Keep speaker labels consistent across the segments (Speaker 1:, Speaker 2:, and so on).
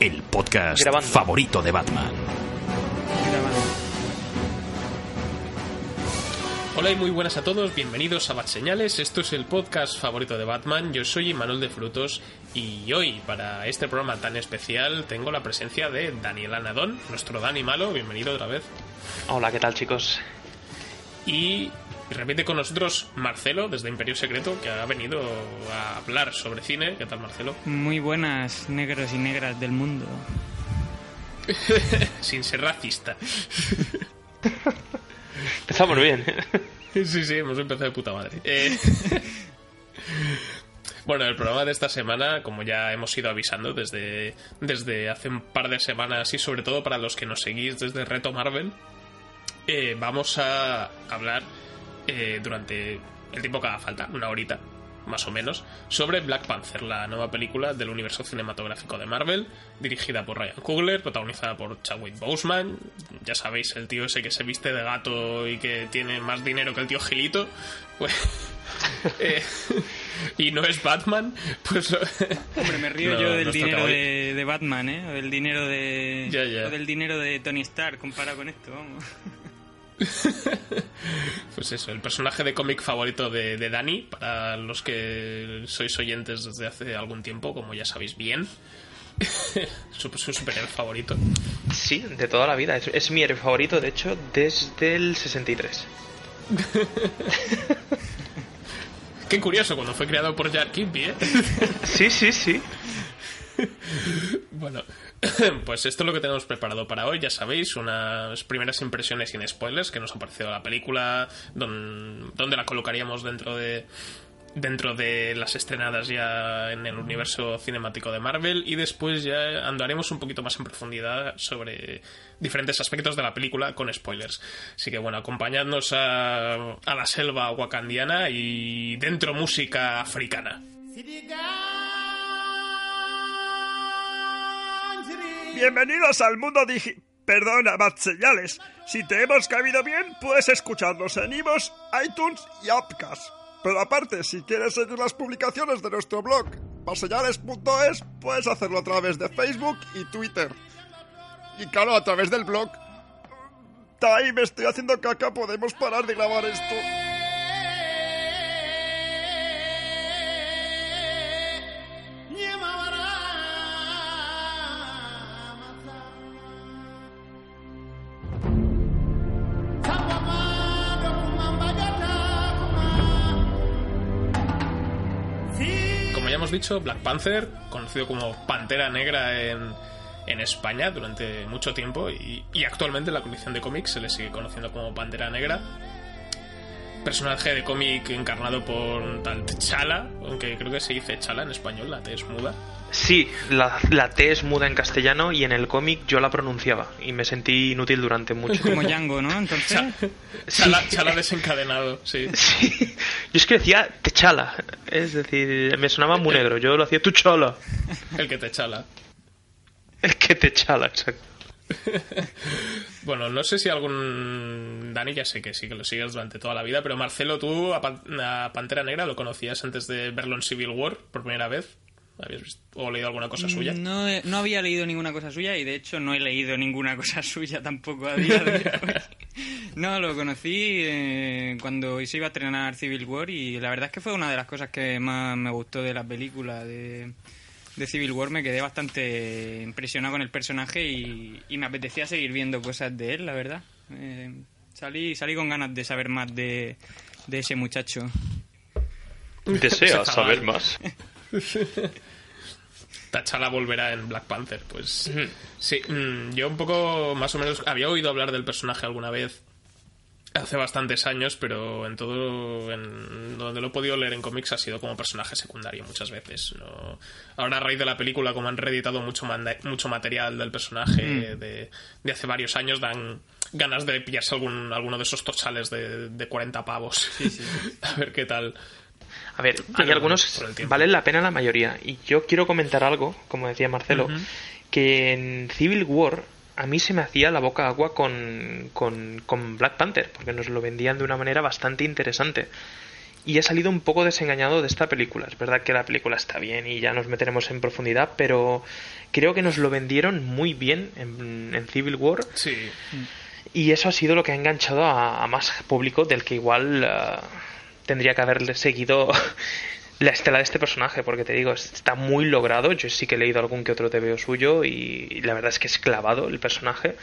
Speaker 1: el podcast
Speaker 2: Grabando.
Speaker 1: favorito de Batman.
Speaker 3: Hola y muy buenas a todos, bienvenidos a Bat Señales, esto es el podcast favorito de Batman, yo soy Manuel de Frutos y hoy para este programa tan especial tengo la presencia de Daniel Anadón, nuestro Dani Malo, bienvenido otra vez,
Speaker 2: Hola, ¿qué tal chicos?
Speaker 3: y repite con nosotros Marcelo desde Imperio Secreto que ha venido a hablar sobre cine, ¿qué tal Marcelo?
Speaker 4: Muy buenas negros y negras del mundo.
Speaker 3: Sin ser racista.
Speaker 2: Empezamos bien.
Speaker 3: Sí, sí, hemos empezado de puta madre. Eh, Bueno, el programa de esta semana, como ya hemos ido avisando desde, desde hace un par de semanas y sobre todo para los que nos seguís desde Reto Marvel, eh, vamos a hablar eh, durante el tiempo que haga falta, una horita más o menos, sobre Black Panther, la nueva película del universo cinematográfico de Marvel, dirigida por Ryan Coogler, protagonizada por Chadwick Boseman, ya sabéis, el tío ese que se viste de gato y que tiene más dinero que el tío Gilito, pues... eh, y no es Batman, pues...
Speaker 4: Hombre, me río
Speaker 3: No,
Speaker 4: yo del dinero de, de Batman, ¿eh? O del dinero de... O del dinero de Tony Stark comparado con esto, vamos.
Speaker 3: Pues eso, el personaje de cómic favorito de, de Dani, para los que sois oyentes desde hace algún tiempo, como ya sabéis bien. su, su superhéroe favorito.
Speaker 2: Sí, de toda la vida. Es, es mi héroe favorito, de hecho, desde el 63.
Speaker 3: Qué curioso, cuando fue creado por Jack Kirby, ¿eh?
Speaker 2: Sí, sí, sí.
Speaker 3: Bueno, pues esto es lo que tenemos preparado para hoy, ya sabéis, unas primeras impresiones sin spoilers que nos ha parecido la película, don- dónde la colocaríamos dentro de dentro de las estrenadas ya en el universo cinemático de Marvel y después ya andaremos un poquito más en profundidad sobre diferentes aspectos de la película con spoilers. Así que bueno, acompañadnos a, a la selva wakandiana y dentro música africana.
Speaker 5: Bienvenidos al mundo digi... Perdona, Bat Señales. Si te hemos cabido bien, puedes escucharnos en iVoox, iTunes y Upcast. Pero aparte, si quieres seguir las publicaciones de nuestro blog, batseñales.es, puedes hacerlo a través de Facebook y Twitter. Y claro, a través del blog. Tai, me estoy haciendo caca, podemos parar de grabar esto.
Speaker 3: Dicho, Black Panther, conocido como Pantera Negra en, en España durante mucho tiempo y, y actualmente en la colección de cómics se le sigue conociendo como Pantera Negra. Personaje de cómic encarnado por tal T'Challa, aunque creo que se dice Chala en español, la T es muda.
Speaker 2: Sí, la, la T es muda en castellano y en el cómic yo la pronunciaba y me sentí inútil durante mucho
Speaker 4: Como
Speaker 2: tiempo.
Speaker 4: Django, ¿no? Entonces...
Speaker 3: Chala, Chala desencadenado, sí.
Speaker 2: Sí. Yo es que decía Techala, es decir, me sonaba muy negro. Yo lo hacía tu chola.
Speaker 3: El que te chala.
Speaker 2: El que te chala, exacto.
Speaker 3: Bueno, no sé si algún... Dani ya sé que sí, que lo sigues durante toda la vida, pero Marcelo, tú a, Pan- a Pantera Negra lo conocías antes de verlo en Civil War por primera vez. ¿Habías visto o leído alguna cosa suya?
Speaker 4: No, no había leído ninguna cosa suya y de hecho no he leído ninguna cosa suya tampoco a día de hoy. No, lo conocí eh, cuando se iba a estrenar Civil War y la verdad es que fue una de las cosas que más me gustó de la película de, de Civil War. Me quedé bastante impresionado con el personaje y, y me apetecía seguir viendo cosas de él, la verdad. Eh, salí, salí con ganas de saber más de, de ese muchacho.
Speaker 2: Desea
Speaker 3: Ese
Speaker 2: saber más.
Speaker 3: T'Challa volverá en Black Panther, pues sí, mm, yo un poco más o menos había oído hablar del personaje alguna vez hace bastantes años, pero en todo en donde lo he podido leer en cómics ha sido como personaje secundario muchas veces. ¿no? Ahora a raíz de la película, como han reeditado mucho manda- mucho material del personaje de, de hace varios años, dan ganas de pillarse algún alguno de esos tochales de, de 40 pavos. a ver qué tal.
Speaker 2: A ver, hay algunos valen la pena la mayoría. Y yo quiero comentar algo, como decía Marcelo, que en Civil War a mí se me hacía la boca agua con, con, con Black Panther, porque nos lo vendían de una manera bastante interesante. Y he salido un poco desengañado de esta película. Es verdad que la película está bien y ya nos meteremos en profundidad, pero creo que nos lo vendieron muy bien en, en Civil War
Speaker 3: Sí,
Speaker 2: y eso ha sido lo que ha enganchado a, a más público del que igual eh, tendría que haberle seguido la estela de este personaje, porque te digo, está muy logrado. Yo sí que he leído algún que otro TVO suyo y la verdad es que es clavado el personaje.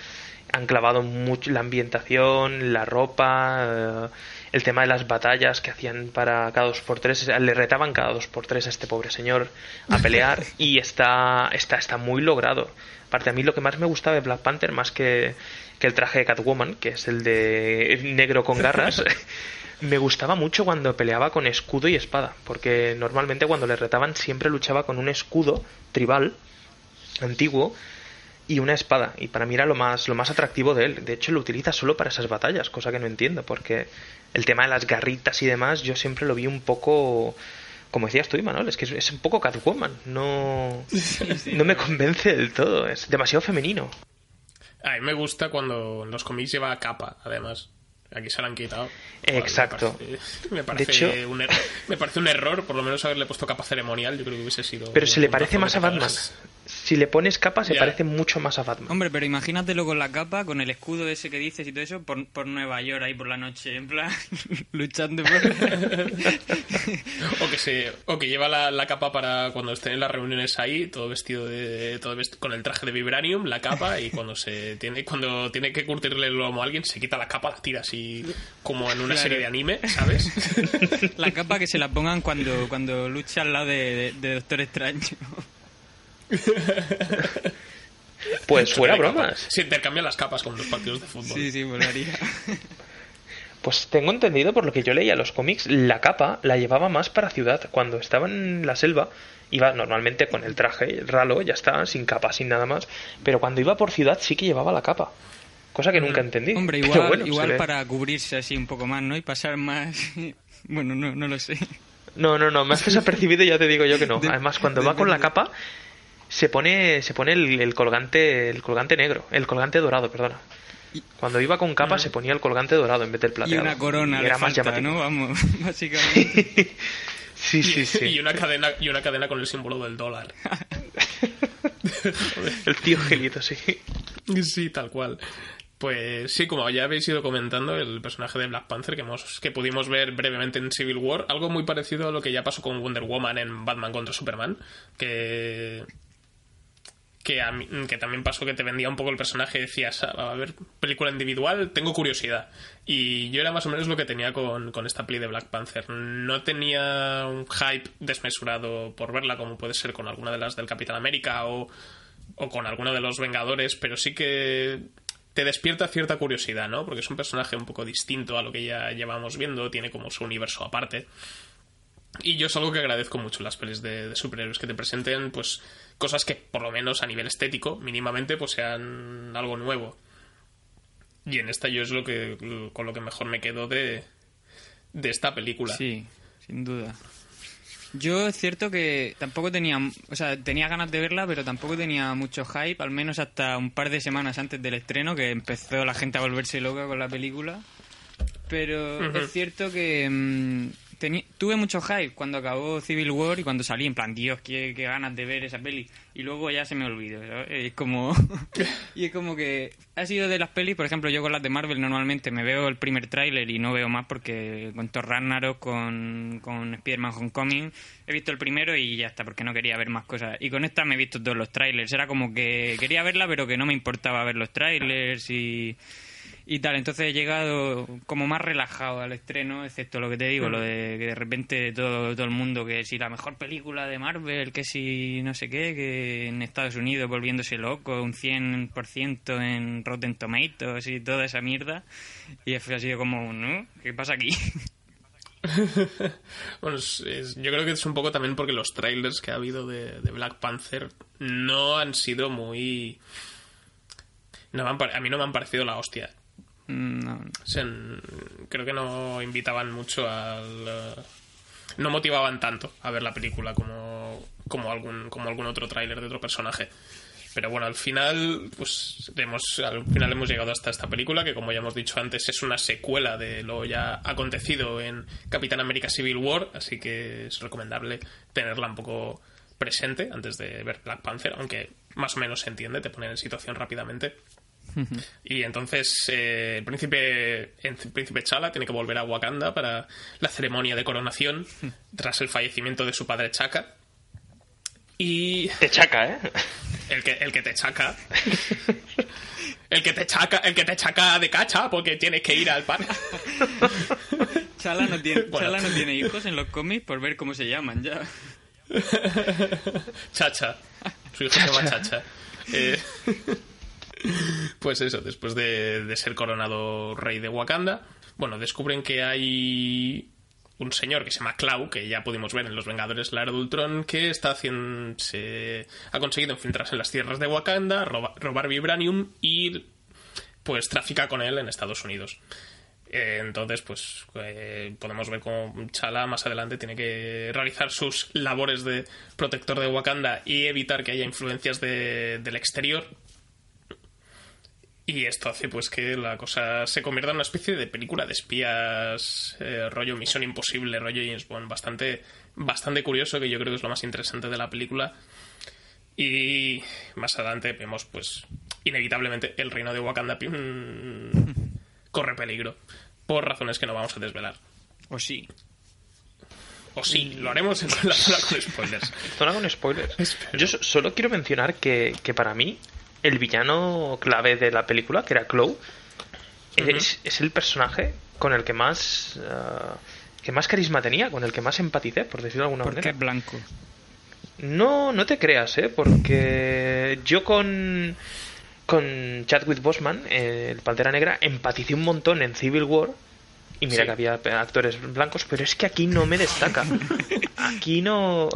Speaker 2: Han clavado mucho la ambientación, la ropa, eh, el tema de las batallas que hacían para cada dos por tres. Le retaban cada dos por tres a este pobre señor a pelear y está, está, está muy logrado. Aparte, a mí lo que más me gustaba de Black Panther, más que, que el traje de Catwoman, que es el de negro con garras, me gustaba mucho cuando peleaba con escudo y espada, porque normalmente cuando le retaban siempre luchaba con un escudo tribal antiguo y una espada y para mí era lo más lo más atractivo de él. De hecho lo utiliza solo para esas batallas cosa que no entiendo porque el tema de las garritas y demás yo siempre lo vi un poco como decías tú Manuel es que es, es un poco Catwoman no no me convence del todo es demasiado femenino.
Speaker 3: A mí me gusta cuando en los cómics lleva capa, además. Aquí se la han quitado.
Speaker 2: Exacto.
Speaker 3: Me parece, me parece
Speaker 2: hecho-
Speaker 3: un er- me parece un error, por lo menos haberle puesto capa ceremonial. Yo creo que hubiese sido.
Speaker 2: pero se le parece más a Batman. Si le pones capa se parece mucho más a Batman
Speaker 4: Hombre, pero imagínatelo con la capa, con el escudo ese que dices y todo eso, por, por Nueva York ahí por la noche, en plan, luchando por...
Speaker 3: O que se, o que lleva la, la capa para cuando estén en las reuniones ahí, todo vestido de, todo vesti- con el traje de vibranium, la capa y cuando se tiene, cuando tiene que curtirle el lomo a alguien se quita la capa, la tira así como en una
Speaker 4: Claro.
Speaker 3: serie de anime, ¿sabes?
Speaker 4: La capa que se la pongan cuando, cuando lucha al lado de, de- de Doctor Extraño.
Speaker 2: pues fuera bromas
Speaker 3: Se intercambian las capas con los partidos de fútbol.
Speaker 4: Sí, sí, volaría.
Speaker 2: Pues tengo entendido por lo que yo leía los cómics, la capa la llevaba más para ciudad. Cuando estaba en la selva, iba normalmente con el traje ralo, ya está, sin capa, sin nada más. Pero cuando iba por ciudad sí que llevaba la capa. Cosa que nunca entendí.
Speaker 4: Hombre, igual,
Speaker 2: bueno,
Speaker 4: igual para cubrirse así un poco más, ¿no? Y pasar más... Bueno, no, no lo sé.
Speaker 2: No, no, no, me has desapercibido y ya te digo yo que no.
Speaker 4: De-
Speaker 2: Además, cuando va con la capa, se pone, se pone el, el colgante, el colgante negro, el colgante dorado, perdona. Cuando iba con capa se ponía el colgante dorado en vez del
Speaker 4: Y
Speaker 2: plateado.
Speaker 4: una corona
Speaker 2: Y era más
Speaker 4: falta,
Speaker 2: llamativo.
Speaker 4: ¿no? Vamos, básicamente.
Speaker 2: sí, sí, sí.
Speaker 3: Y una cadena, y una cadena con el símbolo del dólar.
Speaker 2: El tío Gelito, sí.
Speaker 3: Sí, tal cual. Pues sí, como ya habéis ido comentando, el personaje de Black Panther que, hemos, que pudimos ver brevemente en Civil War, algo muy parecido a lo que ya pasó con Wonder Woman en Batman contra Superman, que que, a que también pasó que te vendía un poco el personaje y decías, "Ah, a ver, película individual, tengo curiosidad. Y yo era más o menos lo que tenía con, con esta peli de Black Panther. No tenía un hype desmesurado por verla, como puede ser con alguna de las del Capitán América o, o con alguno de los Vengadores, pero sí que te despierta cierta curiosidad, ¿no? Porque es un personaje un poco distinto a lo que ya llevamos viendo, tiene como su universo aparte. Y yo es algo que agradezco mucho las pelis de, de superhéroes, que te presenten pues cosas que por lo menos a nivel estético, mínimamente, pues sean algo nuevo. Y en esta yo es lo que con lo que mejor me quedo de, de esta película.
Speaker 4: Sí, sin duda. Yo es cierto que tampoco tenía, o sea, tenía ganas de verla, pero tampoco tenía mucho hype, al menos hasta un par de semanas antes del estreno, que empezó la gente a volverse loca con la película. Pero es cierto que, teni- tuve mucho hype cuando acabó Civil War y cuando salí, en plan, Dios, qué, ganas de ver esa peli. Y luego ya se me olvidó. Es como. y es como que ha sido de las pelis, por ejemplo, yo con las de Marvel normalmente me veo el primer tráiler y no veo más porque con Thor Ragnarok, con, con Spider-Man Homecoming, he visto el primero y ya está, porque no quería ver más cosas. Y con esta me he visto todos los trailers. Era como que quería verla, pero que no me importaba ver los trailers y y tal. Entonces he llegado como más relajado al estreno, excepto lo que te digo, lo de que de repente todo, todo el mundo, que si la mejor película de Marvel, que si no sé qué, que en Estados Unidos volviéndose loco, un 100% en Rotten Tomatoes y toda esa mierda. Y ha sido como, ¿no? ¿Qué pasa aquí?
Speaker 3: Bueno, es- es- yo creo que es un poco también porque los trailers que ha habido de, de Black Panther no han sido muy... No han a mí no me han parecido la hostia.
Speaker 4: Mm, no.
Speaker 3: N- creo que no invitaban mucho al... eh, no motivaban tanto a ver la película como, como, algún, como algún otro tráiler de otro personaje. Pero bueno, al final, pues hemos, al final hemos llegado hasta esta película, que como ya hemos dicho antes, es una secuela de lo ya acontecido en Capitán América Civil War, así que es recomendable tenerla un poco presente antes de ver Black Panther, aunque más o menos se entiende, te ponen en situación rápidamente. Y entonces eh, el príncipe, el príncipe Chala tiene que volver a Wakanda para la ceremonia de coronación tras el fallecimiento de su padre Chaka. Y
Speaker 2: Te chaca, ¿eh?
Speaker 3: el que, el que te chaca. El que te chaca, el que te chaca de cacha porque tienes que ir al par.
Speaker 4: Chala no tiene,
Speaker 3: Bueno.
Speaker 4: Chala no tiene hijos en los cómics por ver cómo se llaman ya.
Speaker 3: Chacha. Su hijo se llama Chacha. Eh, pues eso, después de, ser coronado rey de Wakanda, bueno, descubren que hay un señor que se llama Clau, que ya pudimos ver en Los Vengadores La Era Ultron, que está haciendo, se ha conseguido infiltrarse en las tierras de Wakanda, roba- robar vibranium y pues trafica con él en Estados Unidos. Eh, entonces, pues eh, podemos ver cómo Chala más adelante tiene que realizar sus labores de protector de Wakanda y evitar que haya influencias de- del exterior. Y esto hace pues que la cosa se convierta en una especie de película de espías, eh, rollo Misión Imposible, rollo James Bond, bastante, bastante curioso, que yo creo que es lo más interesante de la película. Y más adelante vemos, pues, inevitablemente el reino de Wakanda corre peligro. Por razones que no vamos a desvelar.
Speaker 4: O sí.
Speaker 3: O sí, lo haremos en la zona con spoilers.
Speaker 2: Zona con spoilers.
Speaker 3: Espero.
Speaker 2: Yo so- solo quiero mencionar que, que para mí el villano clave de la película, que era Chloe, es, es el personaje con el que más ah, que más carisma tenía, con el que más empaticé, por decirlo de alguna
Speaker 4: Porque
Speaker 2: manera.
Speaker 4: es blanco.
Speaker 2: No, no te creas, ¿eh? Porque yo con con Chadwick Boseman, eh, el Pantera Negra, empaticé un montón en Civil War. Y mira
Speaker 3: Sí.
Speaker 2: que había actores blancos, pero es que aquí no me destaca. Aquí no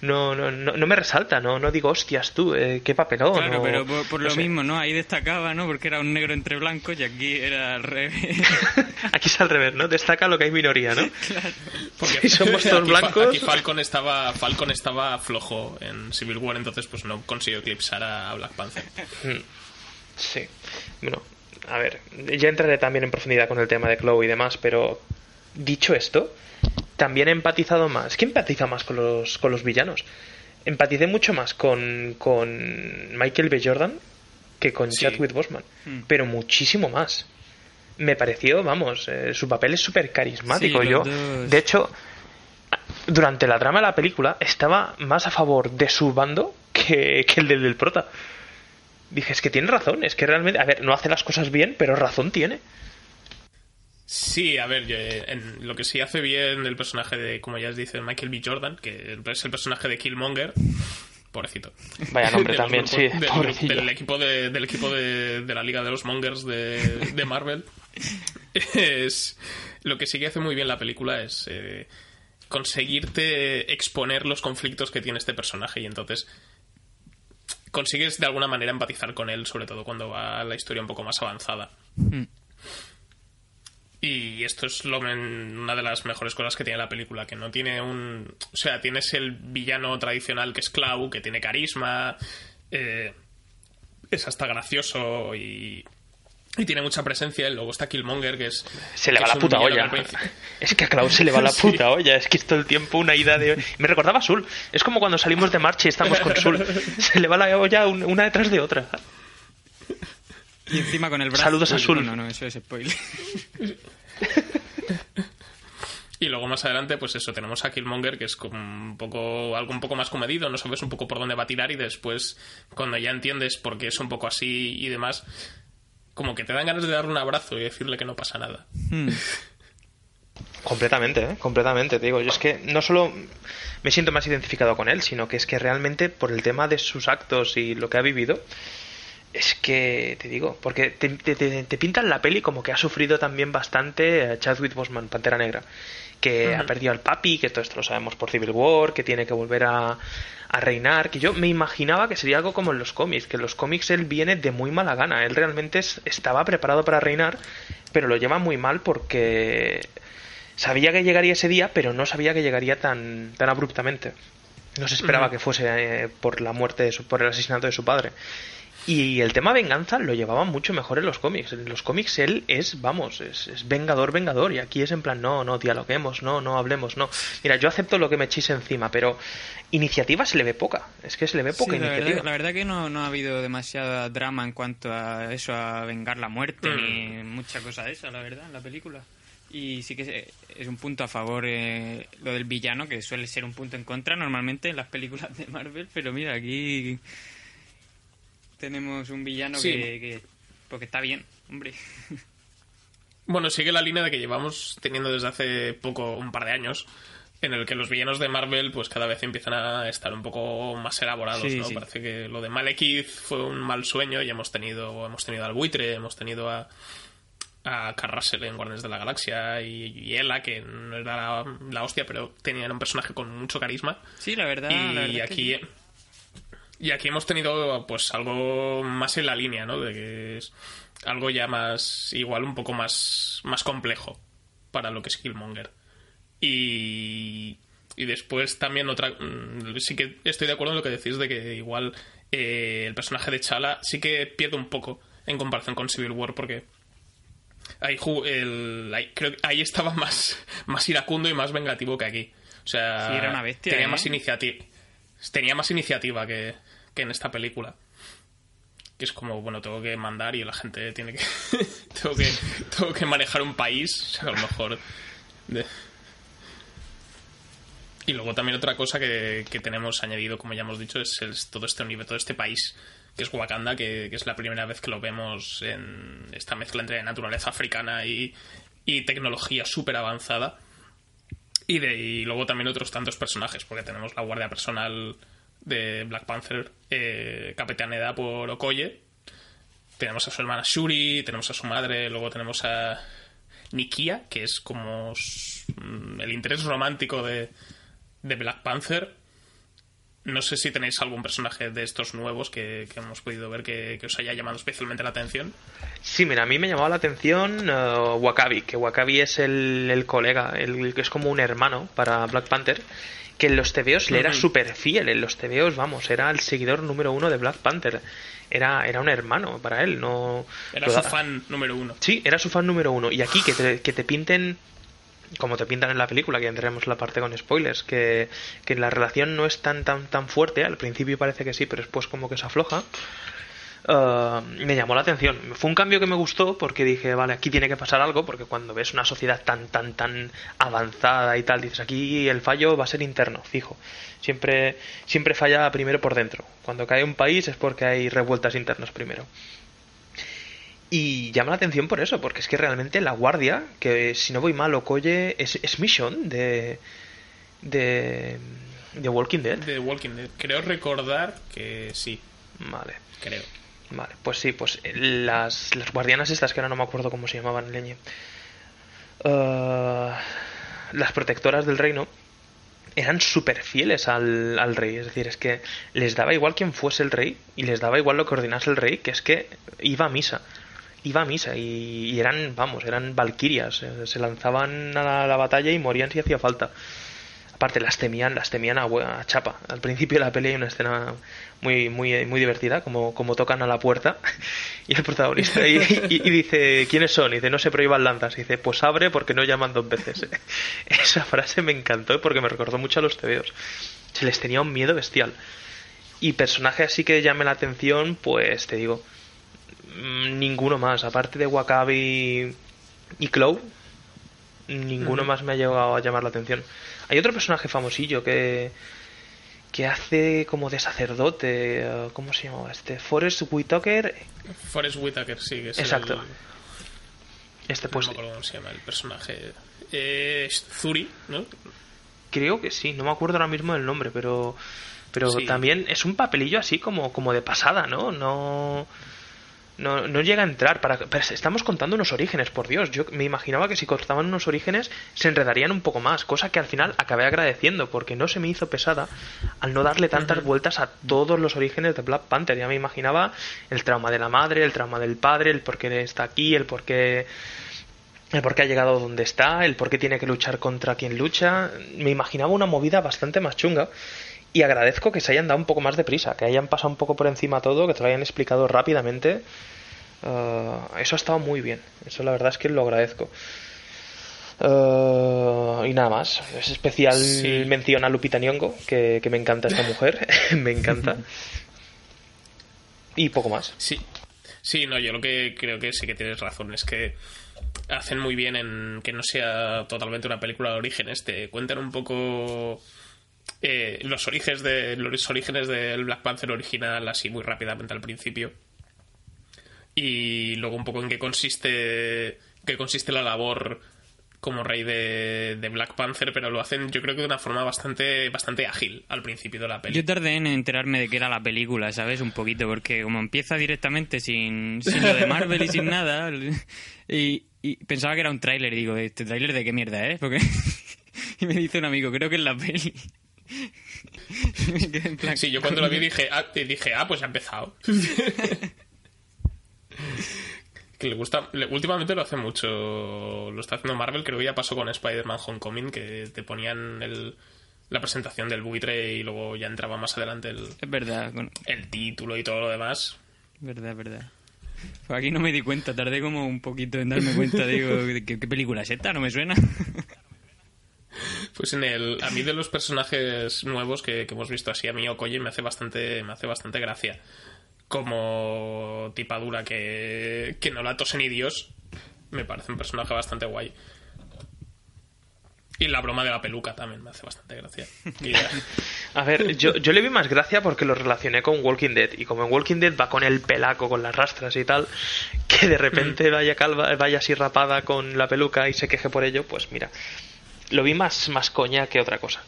Speaker 2: no, no, no, no me resalta, no, no digo, hostias tú, eh, qué papelón.
Speaker 4: Claro,
Speaker 2: o-
Speaker 4: pero por, por
Speaker 2: no
Speaker 4: lo
Speaker 2: sé.
Speaker 4: mismo, ¿no? Ahí destacaba, ¿no? Porque era un negro entre blancos y aquí era al revés.
Speaker 2: Aquí es al revés, ¿no? Destaca lo que hay minoría, ¿no?
Speaker 3: Porque
Speaker 2: Si somos todos
Speaker 3: aquí
Speaker 2: blancos.
Speaker 3: Aquí Falcon estaba, Falcon estaba flojo en Civil War, entonces pues no consiguió eclipsar a Black Panther.
Speaker 2: Sí. Bueno, a ver, ya entraré también en profundidad con el tema de Chloe y demás, pero dicho esto, también he empatizado más. ¿Quién empatiza más con los, con los villanos? Empaticé mucho más con, con Michael B. Jordan que con
Speaker 3: Sí.
Speaker 2: Chadwick Boseman,
Speaker 4: Hmm.
Speaker 2: pero muchísimo más. Me pareció, vamos, eh, su papel es súper carismático.
Speaker 4: Sí,
Speaker 2: Yo,
Speaker 4: dos.
Speaker 2: de hecho, durante la trama de la película estaba más a favor de su bando que, que el del, del prota. Dije, es que tiene razón, es que realmente, a ver, no hace las cosas bien, pero razón tiene.
Speaker 3: Sí, a ver, yo, eh, en lo que sí hace bien el personaje de, como ya os dice, Michael B. Jordan, que es el personaje de Killmonger, pobrecito.
Speaker 2: Vaya nombre
Speaker 3: De
Speaker 2: también, sí,
Speaker 3: del equipo, de, del equipo de, de la Liga de los Mongers de, de Marvel. Es, lo que sí que hace muy bien la película es eh, conseguirte exponer los conflictos que tiene este personaje y entonces consigues de alguna manera empatizar con él, sobre todo cuando va la historia un poco más avanzada.
Speaker 4: Mm.
Speaker 3: Y esto es lo una de las mejores cosas que tiene la película, que no tiene un... O sea, tienes el villano tradicional que es Clau, que tiene carisma, eh, es hasta gracioso y, Y tiene mucha presencia, y luego está Killmonger, que es...
Speaker 2: Se le va la puta olla. Es que a Klaus se le va la
Speaker 3: Sí.
Speaker 2: puta olla. Es que es todo el tiempo una ida de. Me recordaba a Sul. Es como cuando salimos de marcha y estamos con Sul. Se le va la olla un- una detrás de otra.
Speaker 4: Y encima con el brazo.
Speaker 2: Saludos a Sul.
Speaker 4: No, no, eso es spoiler.
Speaker 3: Y luego más adelante, pues eso, tenemos a Killmonger, que es como un poco, algo un poco más comedido, no sabes un poco por dónde va a tirar y después, cuando ya entiendes por qué es un poco así y demás, como que te dan ganas de darle un abrazo y decirle que no pasa nada.
Speaker 4: Hmm.
Speaker 2: Completamente, ¿eh? completamente. Te digo, yo es que no solo me siento más identificado con él, sino que es que realmente por el tema de sus actos y lo que ha vivido, es que te digo, porque te, te- te- te pintan la peli como que ha sufrido también bastante Chadwick Boseman, Pantera Negra, que ha perdido al papi, que todo esto lo sabemos por Civil War, que tiene que volver a, a reinar, que yo me imaginaba que sería algo como en los cómics, que en los cómics él viene de muy mala gana, él realmente es- estaba preparado para reinar, pero lo lleva muy mal porque sabía que llegaría ese día, pero no sabía que llegaría tan, tan abruptamente. No se esperaba que fuese eh, por la muerte, de su, por el asesinato de su padre. Y el tema venganza lo llevaba mucho mejor en los cómics. En los cómics él es, vamos, es, es vengador, vengador. Y aquí es en plan, no, no, dialoguemos, no, no hablemos, no. Mira, yo acepto lo que me echéis encima, pero iniciativa se le ve poca. Es que se le ve poca
Speaker 4: Sí, la,
Speaker 2: iniciativa.
Speaker 4: verdad, la verdad que no, no ha habido demasiada drama en cuanto a eso, a vengar la muerte,
Speaker 2: Mm.
Speaker 4: ni mucha cosa de esa, la verdad, en la película. Y sí que es- es un punto a favor eh, lo del villano, que suele ser un punto en contra normalmente en las películas de Marvel, pero mira, aquí tenemos un villano
Speaker 3: Sí.
Speaker 4: que, que- Porque está bien, hombre.
Speaker 3: Bueno, sigue la línea de que llevamos teniendo desde hace poco, un par de años, en el que los villanos de Marvel pues cada vez empiezan a estar un poco más elaborados,
Speaker 4: Sí,
Speaker 3: ¿no?
Speaker 4: sí.
Speaker 3: Parece que lo de Malekith fue un mal sueño y hemos tenido hemos tenido al buitre, hemos tenido a a Russell en Guardianes de la Galaxia y, y Ella, que no era la, la hostia, pero tenía un personaje con mucho carisma.
Speaker 4: Sí, la verdad. la
Speaker 3: y
Speaker 4: verdad
Speaker 3: aquí. Y aquí hemos tenido pues algo más en la línea no de que es algo ya más igual un poco más más complejo para lo que es Killmonger y y después también otra mm, sí que estoy de acuerdo en lo que decís de que igual eh, el personaje de Chala sí que pierde un poco en comparación con Civil War porque ahí, el, ahí, creo ahí estaba más, más iracundo y más vengativo que aquí. O sea,
Speaker 4: Sí, era una bestia,
Speaker 3: tenía
Speaker 4: ¿eh?
Speaker 3: más iniciativa. Tenía más iniciativa que, que en esta película. Que es como, bueno, tengo que mandar y la gente tiene que. tengo que tengo que manejar un país. O sea, a lo mejor. Y luego también otra cosa que, que tenemos añadido, como ya hemos dicho, es todo este universo, todo este país que es Wakanda, que, que es la primera vez que lo vemos en esta mezcla entre naturaleza africana y, y tecnología súper avanzada. Y, de, y luego también otros tantos personajes, porque tenemos la guardia personal de Black Panther, eh, capitaneada por Okoye. Tenemos a su hermana Shuri, tenemos a su madre, luego tenemos a Nikia, que es como mm, el interés romántico de, de Black Panther. No sé si tenéis algún personaje de estos nuevos que, hemos podido ver que, os haya llamado especialmente la atención.
Speaker 2: Sí, mira, a mí me llamaba la atención eh, Wakabi, que Wakabi es el, el colega, el que es como un hermano para Black Panther, que en los TVOs le era súper fiel, en los TVOs, vamos, era el seguidor número uno de Black Panther, era, era un hermano para él, no...
Speaker 3: Era su fan número uno.
Speaker 2: Sí, era su fan número uno. Y aquí que te, que te pinten, como te pintan en la película, que ya entraremos en la parte con spoilers, que, que la relación no es tan, tan, tan fuerte, al principio parece que sí, pero después como que se afloja. Eh, me llamó la atención. Fue un cambio que me gustó porque dije, vale, aquí tiene que pasar algo, porque cuando ves una sociedad tan, tan, tan avanzada y tal, dices, aquí el fallo va a ser interno, fijo. Siempre, siempre falla primero por dentro. Cuando cae un país es porque hay revueltas internas primero. Y llama la atención por eso, porque es que realmente la guardia, que si no voy mal, Okoye es, es Mission de, de, de Walking Dead.
Speaker 3: De Walking Dead. Creo recordar que sí,
Speaker 2: Vale,
Speaker 3: creo.
Speaker 2: Vale, pues sí, pues eh, las, las guardianas estas, que ahora no me acuerdo cómo se llamaban, leñe. Eh, las protectoras del reino eran súper fieles al, al rey, es decir, es que les daba igual quién fuese el rey y les daba igual lo que ordenase el rey, que es que iba a misa. Iba a misa y, y eran, vamos, eran valquirias, eh, se lanzaban a la batalla y morían si hacía falta. Aparte las temían, las temían a, a chapa. Al principio de la pelea hay una escena muy, muy, muy divertida, como, como tocan a la puerta y el protagonista y, dice, ¿quiénes son? Y dice, no se prohíban lanzas. Y dice, pues abre porque no llaman dos veces. Esa frase me encantó porque me recordó mucho a los tebeos. Se les tenía un miedo bestial. Y personaje así que llame la atención, pues te digo, mm, ninguno más. Aparte de Wakabi y Clow, ninguno más me ha llegado a llamar la atención. Hay otro personaje famosillo que que hace como de sacerdote, ¿cómo se llamaba este? Forrest Whitaker,
Speaker 3: Forrest Whitaker, sí, que es
Speaker 2: Exacto.
Speaker 3: el-
Speaker 2: este
Speaker 3: no
Speaker 2: pues
Speaker 3: me acuerdo cómo se llama el personaje. Eh, es Zuri, ¿no?
Speaker 2: creo que sí, no me acuerdo ahora mismo del nombre, pero pero
Speaker 3: Sí.
Speaker 2: también es un papelillo así como como de pasada, ¿no? No no, no llega a entrar para pero estamos contando unos orígenes, por Dios. Yo me imaginaba que si cortaban unos orígenes se enredarían un poco más, cosa que al final acabé agradeciendo porque no se me hizo pesada al no darle tantas vueltas a todos los orígenes de Black Panther. Ya me imaginaba el trauma de la madre, el trauma del padre, el por qué está aquí, el por qué el por qué ha llegado donde está, el por qué tiene que luchar contra quien lucha. Me imaginaba una movida bastante más chunga. Y agradezco que se hayan dado un poco más de prisa, que hayan pasado un poco por encima todo, que te lo hayan explicado rápidamente. Eh, eso ha estado muy bien. Eso la verdad es que lo agradezco. Eh, y nada más. Es especial
Speaker 3: Sí.
Speaker 2: mención a Lupita Nyong'o, que, que me encanta esta mujer. me encanta. Y poco más.
Speaker 3: Sí. Sí, no, yo lo que creo que sí que tienes razón es que hacen muy bien en que no sea totalmente una película de orígenes, te cuentan un poco eh, los orígenes de los orígenes del Black Panther original así muy rápidamente al principio y luego un poco en qué consiste qué consiste la labor como rey de, de Black Panther, pero lo hacen yo creo que de una forma bastante bastante ágil al principio de la peli.
Speaker 4: Yo tardé en enterarme de que era la película, ¿sabes? Un poquito, porque como empieza directamente sin, sin lo de Marvel y sin nada, y, pensaba que era un tráiler, digo, ¿este tráiler de qué mierda es? Porque... y me dice un amigo, creo que es la peli. Y me quedé en plan,
Speaker 3: Sí, yo cuando lo vi dije, ah, dije, ah, pues ha empezado. que le gusta, le- últimamente lo hace mucho, lo está haciendo Marvel, creo que ya pasó con Spider-Man Homecoming, que te ponían el, la presentación del buitre y luego ya entraba más adelante el,
Speaker 4: Es verdad, con-
Speaker 3: el título y todo lo demás.
Speaker 4: verdad, verdad. Pues aquí no me di cuenta, tardé como un poquito en darme cuenta, digo, ¿qué, qué película es esta? ¿No me suena?
Speaker 3: Pues en el, a mí de los personajes nuevos que, que hemos visto así, a mí Okoye me hace bastante, me hace bastante gracia. Como tipadura que, que no la tose ni Dios, me parece un personaje bastante guay. Y la broma de la peluca también me hace bastante gracia.
Speaker 2: A ver, yo, yo le vi más gracia porque lo relacioné con Walking Dead. Y como en Walking Dead va con el pelaco, con las rastras y tal, que de repente vaya calva, vaya así rapada con la peluca y se queje por ello, pues mira, lo vi más, más coña que otra cosa.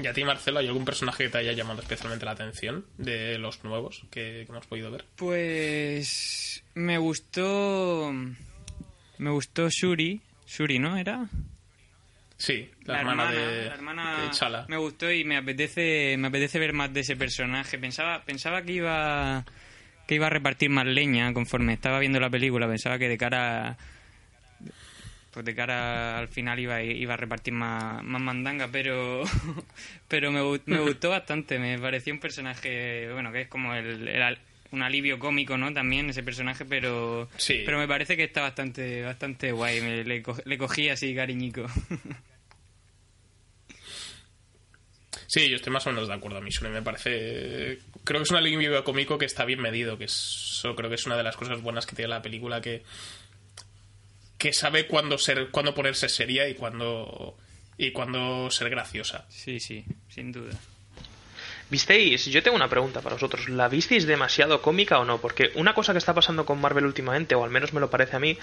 Speaker 3: ¿Y a ti, Marcelo, hay algún personaje que te haya llamado especialmente la atención de los nuevos que, que hemos podido ver?
Speaker 4: Pues me gustó me gustó Shuri, Shuri, ¿no? Era
Speaker 3: Sí, la, hermana, de,
Speaker 4: la hermana
Speaker 3: de Chala.
Speaker 4: me gustó y me apetece me apetece ver más de ese personaje. Pensaba pensaba que iba que iba a repartir más leña conforme estaba viendo la película, pensaba que de cara pues de cara al final iba, iba a repartir más, más mandanga, pero pero me, me gustó bastante, me pareció un personaje, bueno, que es como el, un alivio cómico, ¿no? También ese personaje, pero
Speaker 3: Sí.
Speaker 4: pero me parece que está bastante bastante guay, me- le, co- le cogí así cariñico.
Speaker 3: Sí, yo estoy más o menos de acuerdo. A mí me parece. Creo que es un alivio cómico que está bien medido. Que eso creo que es una de las cosas buenas que tiene la película. Que. Que sabe cuándo ser, cuándo ponerse seria y cuándo. Y cuándo ser graciosa.
Speaker 4: Sí, sí, sin duda.
Speaker 2: ¿Visteis? Yo tengo una pregunta para vosotros. ¿La visteis demasiado cómica o no? Porque una cosa que está pasando con Marvel últimamente, o al menos me lo parece a mí,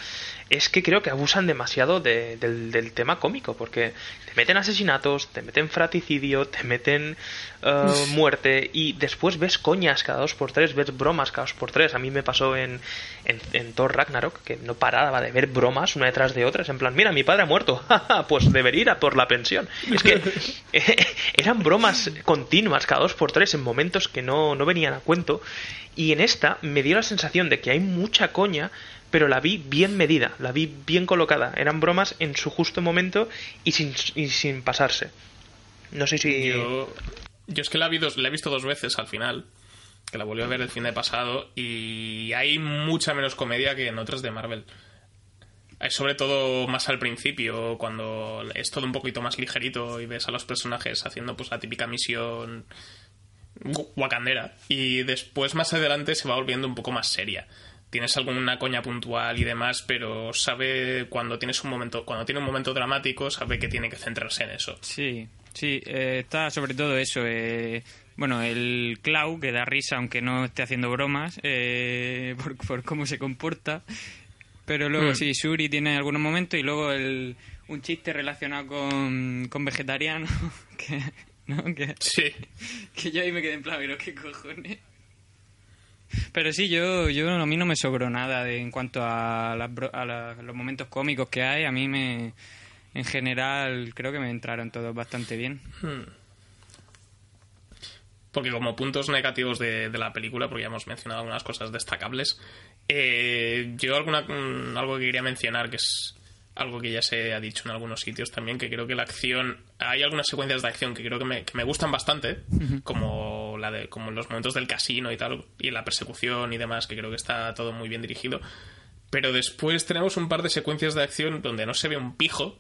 Speaker 2: es que creo que abusan demasiado de- del, del tema cómico. Porque te meten asesinatos, te meten fraticidio, te meten eh, muerte y después ves coñas cada dos por tres, ves bromas cada dos por tres. A mí me pasó en, en, en Thor Ragnarok, que no paraba de ver bromas una detrás de otras. En plan, mira, mi padre ha muerto, pues debería ir a por la pensión. Es que eran bromas continuas cada dos por tres en momentos que no, no venían a cuento. Y en esta me dio la sensación de que hay mucha coña, pero la vi bien medida, la vi bien colocada. Eran bromas en su justo momento y sin, y sin pasarse. No sé si...
Speaker 3: Yo, es que la, vi dos- la he visto dos veces al final, que la volví a ver el fin de pasado, y hay mucha menos comedia que en otras de Marvel. Es sobre todo más al principio, cuando es todo un poquito más ligerito y ves a los personajes haciendo pues la típica misión guacandera. Y después más adelante se va volviendo un poco más seria. Tienes alguna coña puntual y demás, pero sabe cuando tienes un momento, cuando tiene un momento dramático, sabe que tiene que centrarse en eso.
Speaker 4: Sí, sí, eh, está sobre todo eso. eh, bueno, el Clau, que da risa aunque no esté haciendo bromas, eh, por, por cómo se comporta. Pero luego
Speaker 3: Hmm.
Speaker 4: sí, Shuri tiene algunos momentos y luego el, un chiste relacionado con, con vegetariano. Que, ¿no? que,
Speaker 3: Sí.
Speaker 4: que yo ahí me quedé en plan, pero qué cojones. Pero sí, yo, yo a mí no me sobró nada de, en cuanto a, las bro- a la- los momentos cómicos que hay. A mí me, en general, creo que me entraron todos bastante bien.
Speaker 3: Porque como puntos negativos de, de la película, porque ya hemos mencionado algunas cosas destacables, eh, yo alguna, mm, algo que quería mencionar, que es algo que ya se ha dicho en algunos sitios también, que creo que la acción, hay algunas secuencias de acción que creo que me, que me gustan bastante, como la de, como los momentos del casino y tal, y la persecución y demás, que creo que está todo muy bien dirigido. Pero después tenemos un par de secuencias de acción donde no se ve un pijo.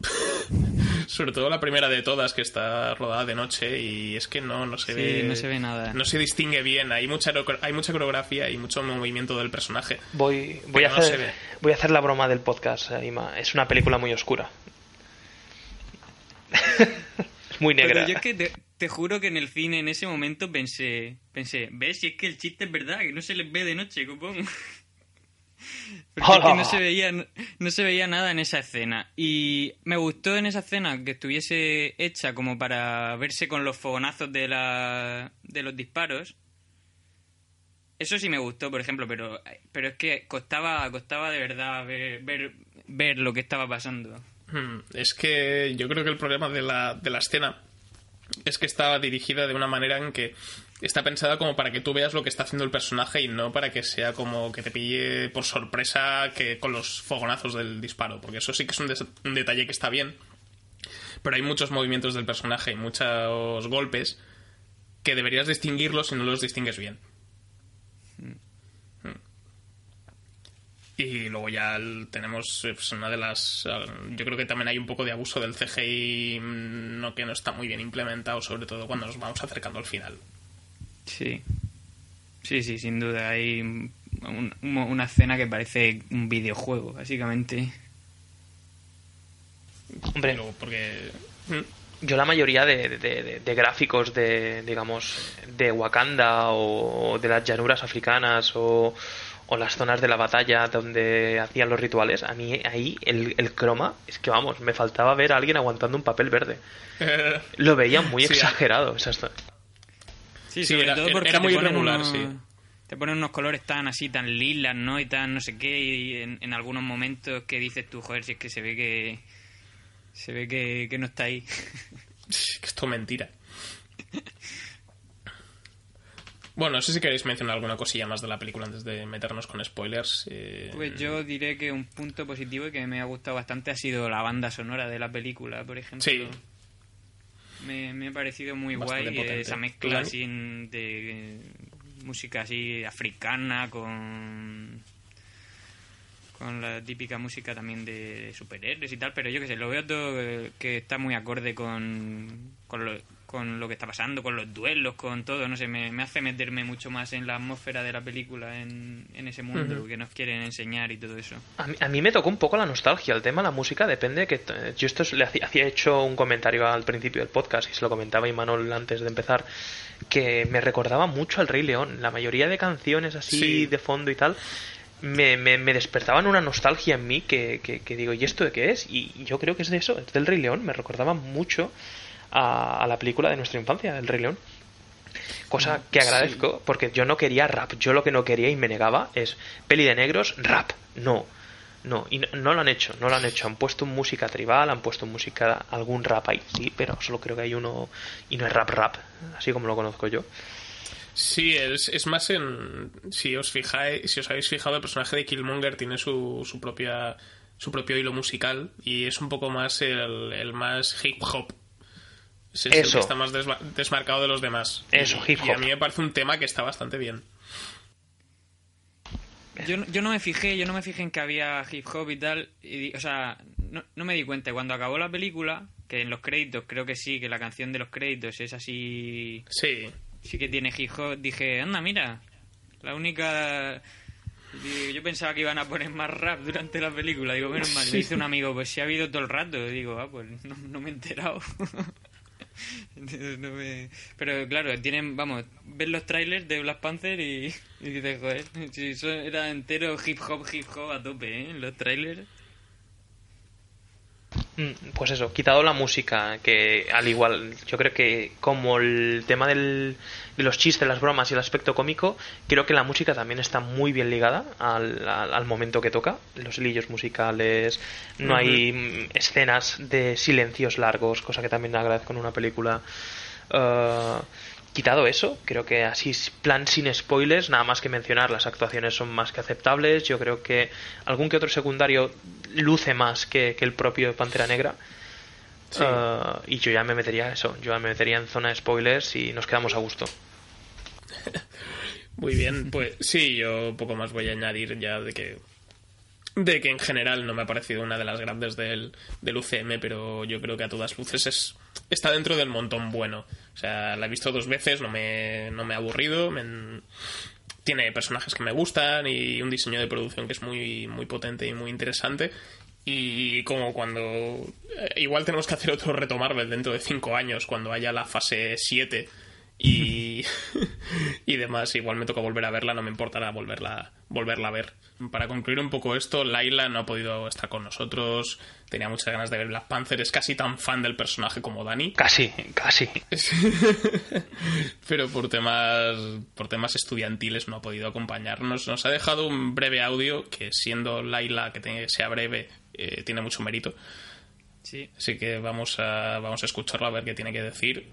Speaker 3: Sobre todo la primera de todas, que está rodada de noche y es que no, no se
Speaker 4: Sí,
Speaker 3: ve.
Speaker 4: no se ve nada.
Speaker 3: No se distingue bien. Hay mucha, hay mucha coreografía y mucho movimiento del personaje.
Speaker 2: Voy, voy, a
Speaker 3: no
Speaker 2: hacer, voy a hacer la broma del podcast, eh, Ima. Es una película muy oscura. es muy negra.
Speaker 4: Pero yo es que te, te juro que en el cine en ese momento pensé, pensé, ¿ves? Si es que el chiste es verdad, que no se les ve de noche, copón. Porque es que
Speaker 2: ¡Hala!
Speaker 4: no se veía no se veía nada en esa escena. Y me gustó en esa escena que estuviese hecha como para verse con los fogonazos de la de los disparos. Eso sí me gustó por ejemplo pero pero es que costaba costaba de verdad ver ver, ver lo que estaba pasando.
Speaker 3: Hmm, Es que yo creo que el problema de la, de la escena es que está dirigida de una manera en que está pensada como para que tú veas lo que está haciendo el personaje y no para que sea como que te pille por sorpresa que con los fogonazos del disparo, porque eso sí que es un, des- un detalle que está bien, pero hay muchos movimientos del personaje y muchos golpes que deberías distinguirlos si no los distingues bien. Y luego ya tenemos pues, una de las... Yo creo que también hay un poco de abuso del CGI mm, no, que no está muy bien implementado, sobre todo cuando nos vamos acercando al final.
Speaker 4: Sí. Sí, sí, sin duda. Hay un- un- una escena que parece un videojuego, básicamente.
Speaker 2: Hombre,
Speaker 3: luego porque... mm,
Speaker 2: yo la mayoría de, de- de- de gráficos de, digamos, de Wakanda o de las llanuras africanas o, o las zonas de la batalla donde hacían los rituales, a mí ahí el, el croma, es que vamos, me faltaba ver a alguien aguantando un papel verde. Lo veía muy
Speaker 3: Sí,
Speaker 2: exagerado. esas
Speaker 4: Sí,
Speaker 3: Sí,
Speaker 4: sobre
Speaker 3: era-
Speaker 4: todo porque
Speaker 3: era muy irregular,
Speaker 4: unos-
Speaker 3: sí.
Speaker 4: Te ponen unos colores tan así, tan lilas, ¿no? Y tan no sé qué, y en, en algunos momentos que dices tú, joder, si es que se ve que... Se ve que, que no está ahí.
Speaker 3: que esto es mentira. Bueno, no sé si queréis mencionar alguna cosilla más de la película antes de meternos con spoilers. eh,
Speaker 4: Pues yo diré que un punto positivo y que me ha gustado bastante ha sido la banda sonora de la película, por ejemplo.
Speaker 3: Sí.
Speaker 4: Me, me ha parecido muy
Speaker 3: Bastante
Speaker 4: guay eh,
Speaker 3: potente.
Speaker 4: esa
Speaker 3: ¿Tú,
Speaker 4: mezcla así de eh, música así africana con con la típica música también de superhéroes y tal, pero yo que sé, lo veo todo eh, que está muy acorde con, con, lo, con lo que está pasando, con los duelos, con todo, no sé, me, me hace meterme mucho más en la atmósfera de la película, en, en ese mundo
Speaker 3: Ujú.
Speaker 4: que nos quieren enseñar y todo eso.
Speaker 2: A mí, a mí me tocó un poco la nostalgia. El tema de la música depende que... Yo esto es- le hacía, hacía hecho un comentario al principio del podcast y se lo comentaba Imanol antes de empezar que me recordaba mucho al Rey León. La mayoría de canciones así
Speaker 3: Sí.
Speaker 2: de fondo y tal me, me, me despertaban una nostalgia en mí que, que, que digo, ¿y esto de qué es? Y yo creo que es de eso, es del Rey León. Me recordaba mucho a, a la película de nuestra infancia, El Rey León. Cosa que
Speaker 3: sí.
Speaker 2: agradezco, porque yo no quería rap. Yo lo que no quería y me negaba es peli de negros, rap. No. No, y no, no lo han hecho, no lo han hecho. Han puesto música tribal, han puesto música, algún rap ahí, sí, pero solo creo que hay uno y no es rap rap, así como lo conozco yo.
Speaker 3: Sí, es, es más en. Si os fijáis, si os habéis fijado, el personaje de Killmonger tiene su, su propia su propio hilo musical y es un poco más el, el más hip hop. El
Speaker 2: Eso.
Speaker 3: que está más desma- desmarcado de los demás.
Speaker 2: Eso,
Speaker 3: Y-
Speaker 2: hip
Speaker 3: Y a
Speaker 2: hop.
Speaker 3: mí me parece un tema que está bastante bien.
Speaker 4: Yo, no- yo no me fijé, yo no me fijé en que había hip hop y tal. y o sea, no, no me di cuenta. Y Cuando acabó la película, que en los créditos creo que sí, que la canción de los créditos es así.
Speaker 3: Sí.
Speaker 4: Sí que tiene hip hop. Dije, anda, mira. La única. Digo, yo pensaba que iban a poner más rap durante la película. Digo, menos mal. Me dice un amigo, pues si ha habido todo el rato. Digo, ah, pues no, no me he enterado. Pero claro, tienen, vamos, ves los trailers de Black Panther y, y dices, joder, si eso era entero hip hop, hip hop a tope, ¿eh? Los trailers.
Speaker 2: Mm, Pues eso, quitado la música, que al igual, yo creo que como el tema del, de los chistes, las bromas y el aspecto cómico, creo que la música también está muy bien ligada al, al- al momento que toca, los hilillos musicales, no hay escenas de silencios largos, cosa que también agradezco en una película. Eh, quitado eso, creo que así, plan sin spoilers, nada más que mencionar, las actuaciones son más que aceptables. Yo creo que algún que otro secundario luce más que, que el propio Pantera Negra.
Speaker 3: Sí.
Speaker 2: Eh, y yo ya me metería eso, yo ya me metería en zona de spoilers y nos quedamos a gusto.
Speaker 3: Muy bien, pues sí, yo poco más voy a añadir ya de que de que en general no me ha parecido una de las grandes del, del UCM, pero yo creo que a todas luces es está dentro del montón bueno. O sea, la he visto dos veces, no me, no me ha aburrido, tiene personajes que me gustan y un diseño de producción que es muy, muy potente y muy interesante. Y como cuando... eh, Igual tenemos que hacer otro reto Marvel dentro de cinco años, cuando haya la fase 7 y, y demás. Igual me toca volver a verla, no me importará volverla, volverla a ver. Para concluir un poco esto, Laila no ha podido estar con nosotros, tenía muchas ganas de ver Black Panther, es casi tan fan del personaje como Dani.
Speaker 2: Casi, casi.
Speaker 3: pero por temas por temas estudiantiles no ha podido acompañarnos. Nos ha dejado un breve audio que siendo Laila que te- sea breve eh, tiene mucho mérito.
Speaker 4: Sí.
Speaker 3: Así que vamos a vamos a escucharlo a ver qué tiene que decir.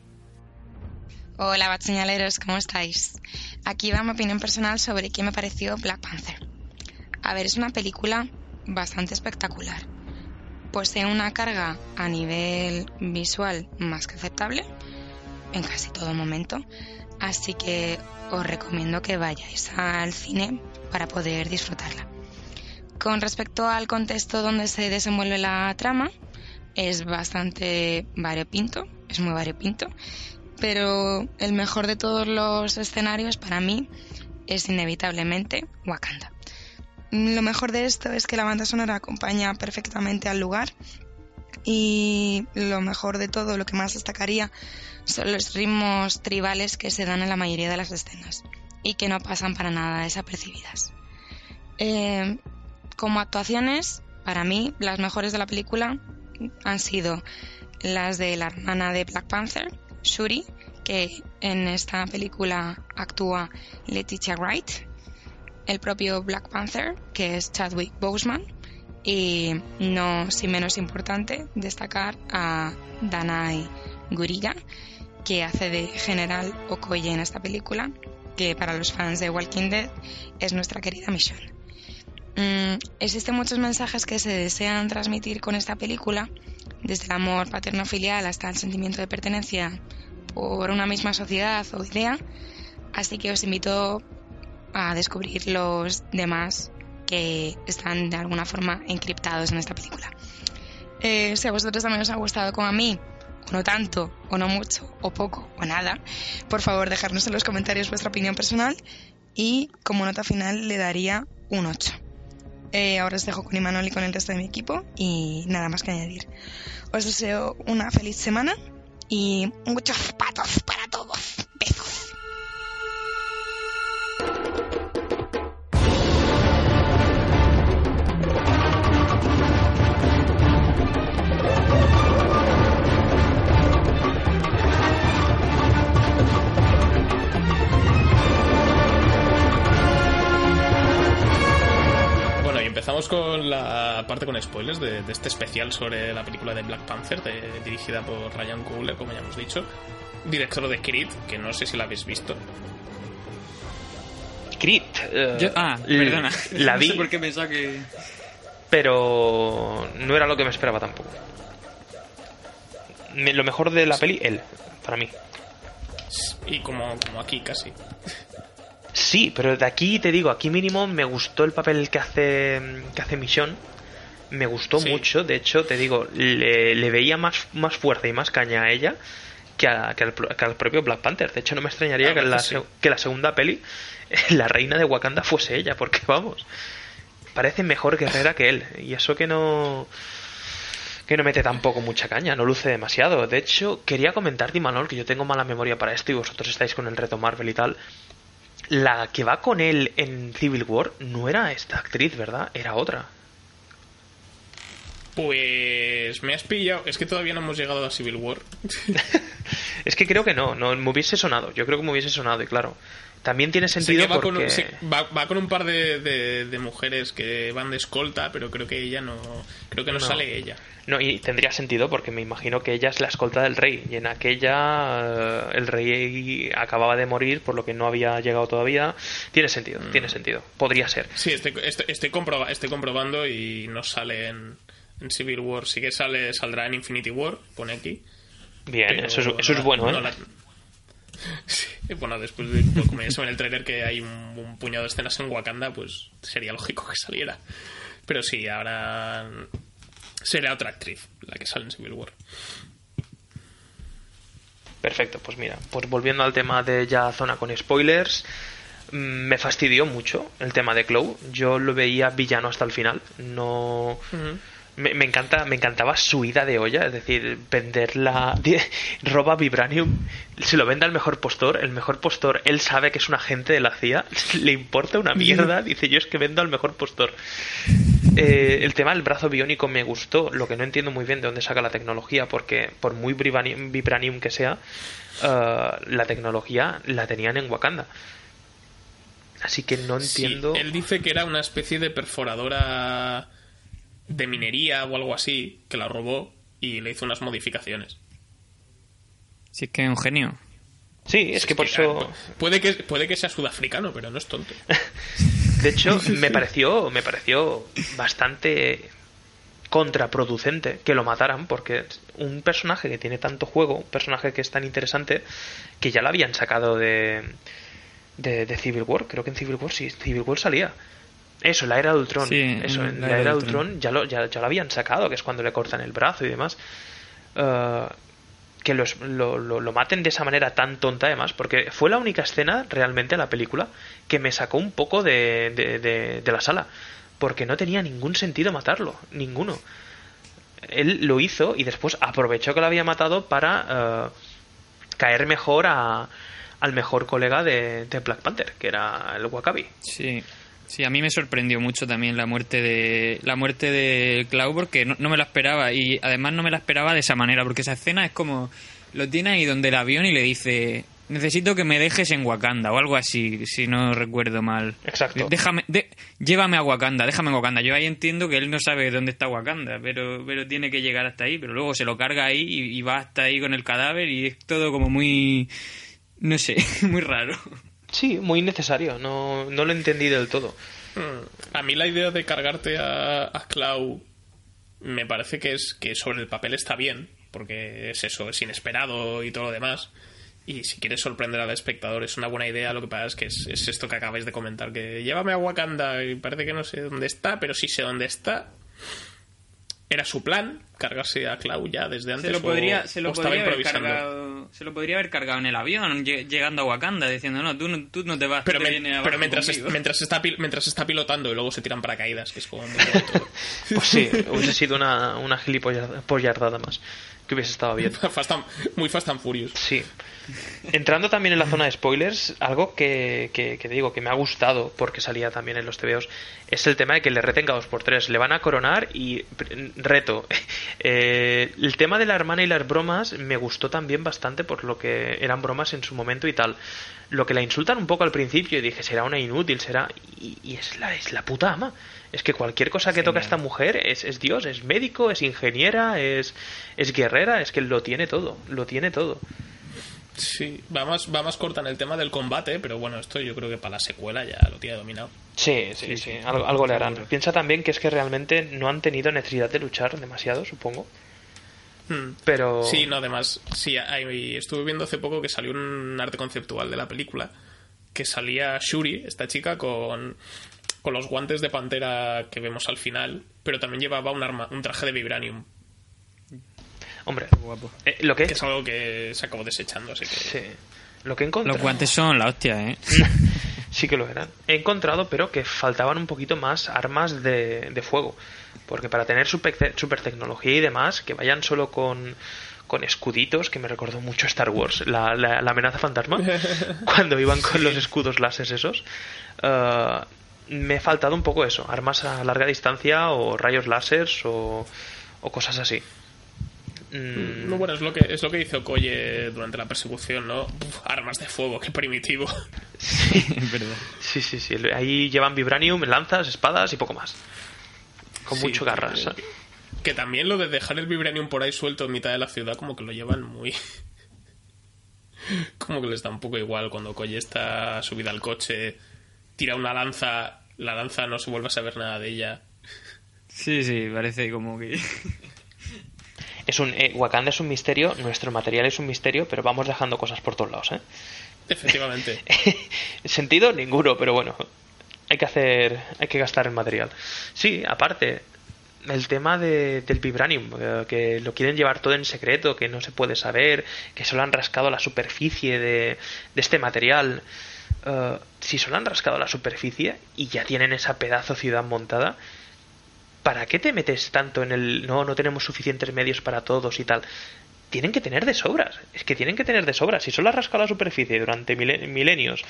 Speaker 6: Hola, batseñaleros, ¿cómo estáis? Aquí va mi opinión personal sobre qué me pareció Black Panther. A ver, es una película bastante espectacular. Posee una carga a nivel visual más que aceptable en casi todo momento, así que os recomiendo que vayáis al cine para poder disfrutarla. Con respecto al contexto donde se desenvuelve la trama, es bastante variopinto, es muy variopinto, pero el mejor de todos los escenarios para mí es inevitablemente Wakanda. Lo mejor de esto es que la banda sonora acompaña perfectamente al lugar y lo mejor de todo, lo que más destacaría, son los ritmos tribales que se dan en la mayoría de las escenas y que no pasan para nada desapercibidas. Eh, como actuaciones, para mí, las mejores de la película han sido las de la hermana de Black Panther, Shuri, que en esta película actúa Letitia Wright, el propio Black Panther, que es Chadwick Boseman, y no sin menos importante destacar a Danai Guriga, que hace de General Okoye en esta película, que para los fans de Walking Dead es nuestra querida Michonne. Mm, existen muchos mensajes que se desean transmitir con esta película, desde el amor paterno-filial hasta el sentimiento de pertenencia por una misma sociedad o idea, así que os invito a descubrir los demás que están de alguna forma encriptados en esta película. Eh, si a vosotros también os ha gustado como a mí, o no tanto, o no mucho, o poco, o nada, por favor dejarnos en los comentarios vuestra opinión personal y como nota final le daría un 8. Eh, ahora os dejo con Imanol y con el resto de mi equipo y nada más que añadir. Os deseo una feliz semana y muchos patos para todos.
Speaker 3: Con la parte con spoilers de, de este especial sobre la película de Black Panther, de- dirigida por Ryan Coogler, como ya hemos dicho, director de Creed, que no sé si la habéis visto.
Speaker 2: Creed. eh,
Speaker 4: Yo- ah, perdona.
Speaker 2: La
Speaker 4: no
Speaker 2: vi,
Speaker 4: sé por qué pensaba que...
Speaker 2: pero no era lo que me esperaba tampoco. Lo mejor de la peli, él, para mí.
Speaker 3: Y como, como aquí casi.
Speaker 2: Sí, pero de aquí te digo, aquí mínimo me gustó el papel que hace que hace Michonne. Me gustó
Speaker 3: Sí.
Speaker 2: mucho, de hecho, te digo, le, le veía más, más fuerza y más caña a ella que, a- que al, que al propio Black Panther. De hecho, no me extrañaría
Speaker 3: La
Speaker 2: que, la,
Speaker 3: que sí.
Speaker 2: se- que la segunda peli, la reina de Wakanda, fuese ella, porque vamos, parece mejor guerrera que él. Y eso que no que no mete tampoco mucha caña, no luce demasiado. De hecho, quería comentar, Manol, que yo tengo mala memoria para esto y vosotros estáis con el reto Marvel y tal. La que va con él en Civil War no era esta actriz, ¿verdad? Era otra.
Speaker 3: Pues me has pillado. Es que todavía no hemos llegado a Civil War.
Speaker 2: Es que creo que no, no me hubiese sonado. Yo creo que me hubiese sonado y claro. También tiene sentido
Speaker 3: va,
Speaker 2: porque...
Speaker 3: con, va- va con un par de, de- de mujeres que van de escolta, pero creo que ella no. Creo que no,
Speaker 2: No.
Speaker 3: sale ella.
Speaker 2: No, y tendría sentido porque me imagino que ella es la escolta del rey. Y en aquella eh, el rey acababa de morir, por lo que no había llegado todavía. Tiene sentido,
Speaker 3: Mm.
Speaker 2: tiene sentido. Podría ser.
Speaker 3: Sí, estoy, estoy, estoy, comproba- estoy comprobando y no sale en, en Civil War. Sí que sale, saldrá en Infinity War, pone aquí.
Speaker 2: Bien,
Speaker 3: pero
Speaker 2: eso es, eso es bueno, ¿eh?
Speaker 3: no la- Sí, bueno, después de como ya se ve en el trailer que hay un, un puñado de escenas en Wakanda, pues sería lógico que saliera. Pero sí, ahora será otra actriz la que sale en Civil War.
Speaker 2: Perfecto, pues mira, pues volviendo al tema de ya zona con spoilers, mm, me fastidió mucho el tema de Clow. Yo lo veía villano hasta el final. No. Me, me encanta, me encantaba su ida de olla, es decir, venderla, roba vibranium, se lo vende al mejor postor, el mejor postor, él sabe que es un agente de la CIA, le importa una mierda, dice yo es que vendo al mejor postor. Eh, el tema del brazo biónico me gustó, lo que no entiendo muy bien de dónde saca la tecnología, porque por muy vibranium, vibranium que sea, eh, la tecnología la tenían en Wakanda. Así que no
Speaker 3: Sí,
Speaker 2: entiendo.
Speaker 3: él dice que era una especie de perforadora de minería o algo así, que la robó y le hizo unas modificaciones.
Speaker 4: Si es que es un genio.
Speaker 2: Sí, es que por eso.
Speaker 3: Puede que, puede que sea sudafricano, pero no es tonto.
Speaker 2: De hecho, me pareció, me pareció bastante contraproducente que lo mataran, porque un personaje que tiene tanto juego, un personaje que es tan interesante, que ya lo habían sacado de, de, de Civil War, creo que en Civil War sí, Civil War salía. Eso, la era de Ultron.
Speaker 4: Sí,
Speaker 2: Eso,
Speaker 4: en la
Speaker 2: la
Speaker 4: era de
Speaker 2: Ultron ya lo, ya, ya lo habían sacado, que es cuando le cortan el brazo y demás. Eh, que los- lo, lo- lo maten de esa manera tan tonta además, porque fue la única escena realmente en la película que me sacó un poco de, de- de- de la sala, porque no tenía ningún sentido matarlo, ninguno. Él lo hizo y después aprovechó que lo había matado para eh, caer mejor a- al mejor colega de, de Black Panther, que era el Wakabi.
Speaker 4: Sí. Sí, a mí me sorprendió mucho también la muerte de la muerte de Cloud porque no, no me la esperaba y además no me la esperaba de esa manera porque esa escena es como lo tiene ahí donde el avión y le dice necesito que me dejes en Wakanda o algo así si no recuerdo mal.
Speaker 2: Exacto.
Speaker 4: Déjame, de- llévame a Wakanda, déjame en Wakanda. Yo ahí entiendo que él no sabe dónde está Wakanda, pero pero tiene que llegar hasta ahí, pero luego se lo carga ahí y, y va hasta ahí con el cadáver y es todo como muy no sé, muy raro.
Speaker 2: Sí, muy necesario, no, no lo entendí del todo.
Speaker 3: Hmm. A mí la idea de cargarte a, a me parece que es que sobre el papel está bien, porque es eso, es inesperado y todo lo demás. Y si quieres sorprender al espectador es una buena idea, lo que pasa es que es, es esto que acabáis de comentar, que llévame a Wakanda y parece que no sé dónde está, pero sí sé dónde está. Era su plan, cargarse a Clau ya desde antes.
Speaker 4: Se lo
Speaker 3: o-
Speaker 4: podría, se lo
Speaker 3: o estaba
Speaker 4: podría haber
Speaker 3: improvisando.
Speaker 4: cargado, se lo podría haber cargado en el avión, lle- llegando a Wakanda, diciendo, no, tú no, tú no te vas,
Speaker 3: Pero, me-
Speaker 4: te vienes
Speaker 3: pero mientras,
Speaker 4: conmigo".
Speaker 3: mientras, está, pil- mientras está pilotando y luego se tiran paracaídas, que es como.
Speaker 2: Pues sí, hubiese sido una, una gilipollardada más, que hubiese estado bien.
Speaker 3: Fast and- muy Fast and Furious.
Speaker 2: Sí. Entrando también en la zona de spoilers, algo que, que, que digo que me ha gustado, porque salía también en los TVOs, es el tema de que le retenga 2x3. Le van a coronar y reto. Eh, el tema de la hermana y las bromas me gustó también bastante por lo que eran bromas en su momento y tal. Lo que la insultan un poco al principio y dije, será una inútil, será... Y, y es, la, es la puta ama. Es que cualquier cosa que toca esta mujer es, es Dios, es médico, es ingeniera, es, es guerrera, es que lo tiene todo, lo tiene todo.
Speaker 3: Sí, va más, va más corta en el tema del combate, pero bueno, esto yo creo que para la secuela ya lo tiene dominado.
Speaker 2: Sí, sí, sí, algo, algo le harán. Piensa también que es que realmente no han tenido necesidad de luchar demasiado, supongo.
Speaker 3: Hmm.
Speaker 2: Pero.
Speaker 3: Sí, no, además, sí, hay- estuve viendo hace poco que salió un arte conceptual de la película que salía Shuri, esta chica, con, con los guantes de pantera que vemos al final, pero también llevaba un, arma, un traje de vibranium,
Speaker 2: Hombre,
Speaker 4: Guapo.
Speaker 2: eh, lo que
Speaker 3: que es algo que se acabó desechando, así que...
Speaker 2: Sí. Lo que he encontrado.
Speaker 4: Los guantes son la hostia, ¿eh?
Speaker 2: sí que lo eran. He encontrado, pero que faltaban un poquito más armas de, de fuego. Porque para tener super, super tecnología y demás, que vayan solo con, con escuditos, que me recordó mucho Star Wars, la, la- la amenaza fantasma, cuando iban con los escudos láser esos. eh, me ha faltado un poco eso, armas a larga distancia o rayos láseres o, o cosas así. Mm,
Speaker 3: No, bueno, es lo que es lo que hizo Okoye durante la persecución, ¿no? Uf, armas de fuego, qué primitivo.
Speaker 4: es verdad.
Speaker 2: Sí, sí, sí. Ahí llevan vibranium, lanzas, espadas y poco más. Con
Speaker 3: Sí,
Speaker 2: mucho garras.
Speaker 3: que-
Speaker 2: ¿eh?
Speaker 3: Que también lo de dejar el vibranium por ahí suelto en mitad de la ciudad, como que lo llevan muy. como que les da un poco igual cuando Koye está subida al coche, tira una lanza, la lanza no se vuelve a saber nada de ella.
Speaker 4: Sí, sí, parece como que...
Speaker 2: Es un, eh, Wakanda es un misterio, nuestro material es un misterio, pero vamos dejando cosas por todos lados. ¿eh?
Speaker 3: Efectivamente.
Speaker 2: Sentido ninguno, pero bueno. Hay que hacer. Hay que gastar el material. Sí, aparte. El tema de- del vibranium, eh, que lo quieren llevar todo en secreto, que no se puede saber, que solo han rascado la superficie de, de este material. Eh, si solo han rascado la superficie y ya tienen esa pedazo ciudad montada, ¿para qué te metes tanto en el no, no tenemos suficientes medios para todos y tal? Tienen que tener de sobras. Es que tienen que tener de sobras. Si solo has rascado la superficie durante mile- milenios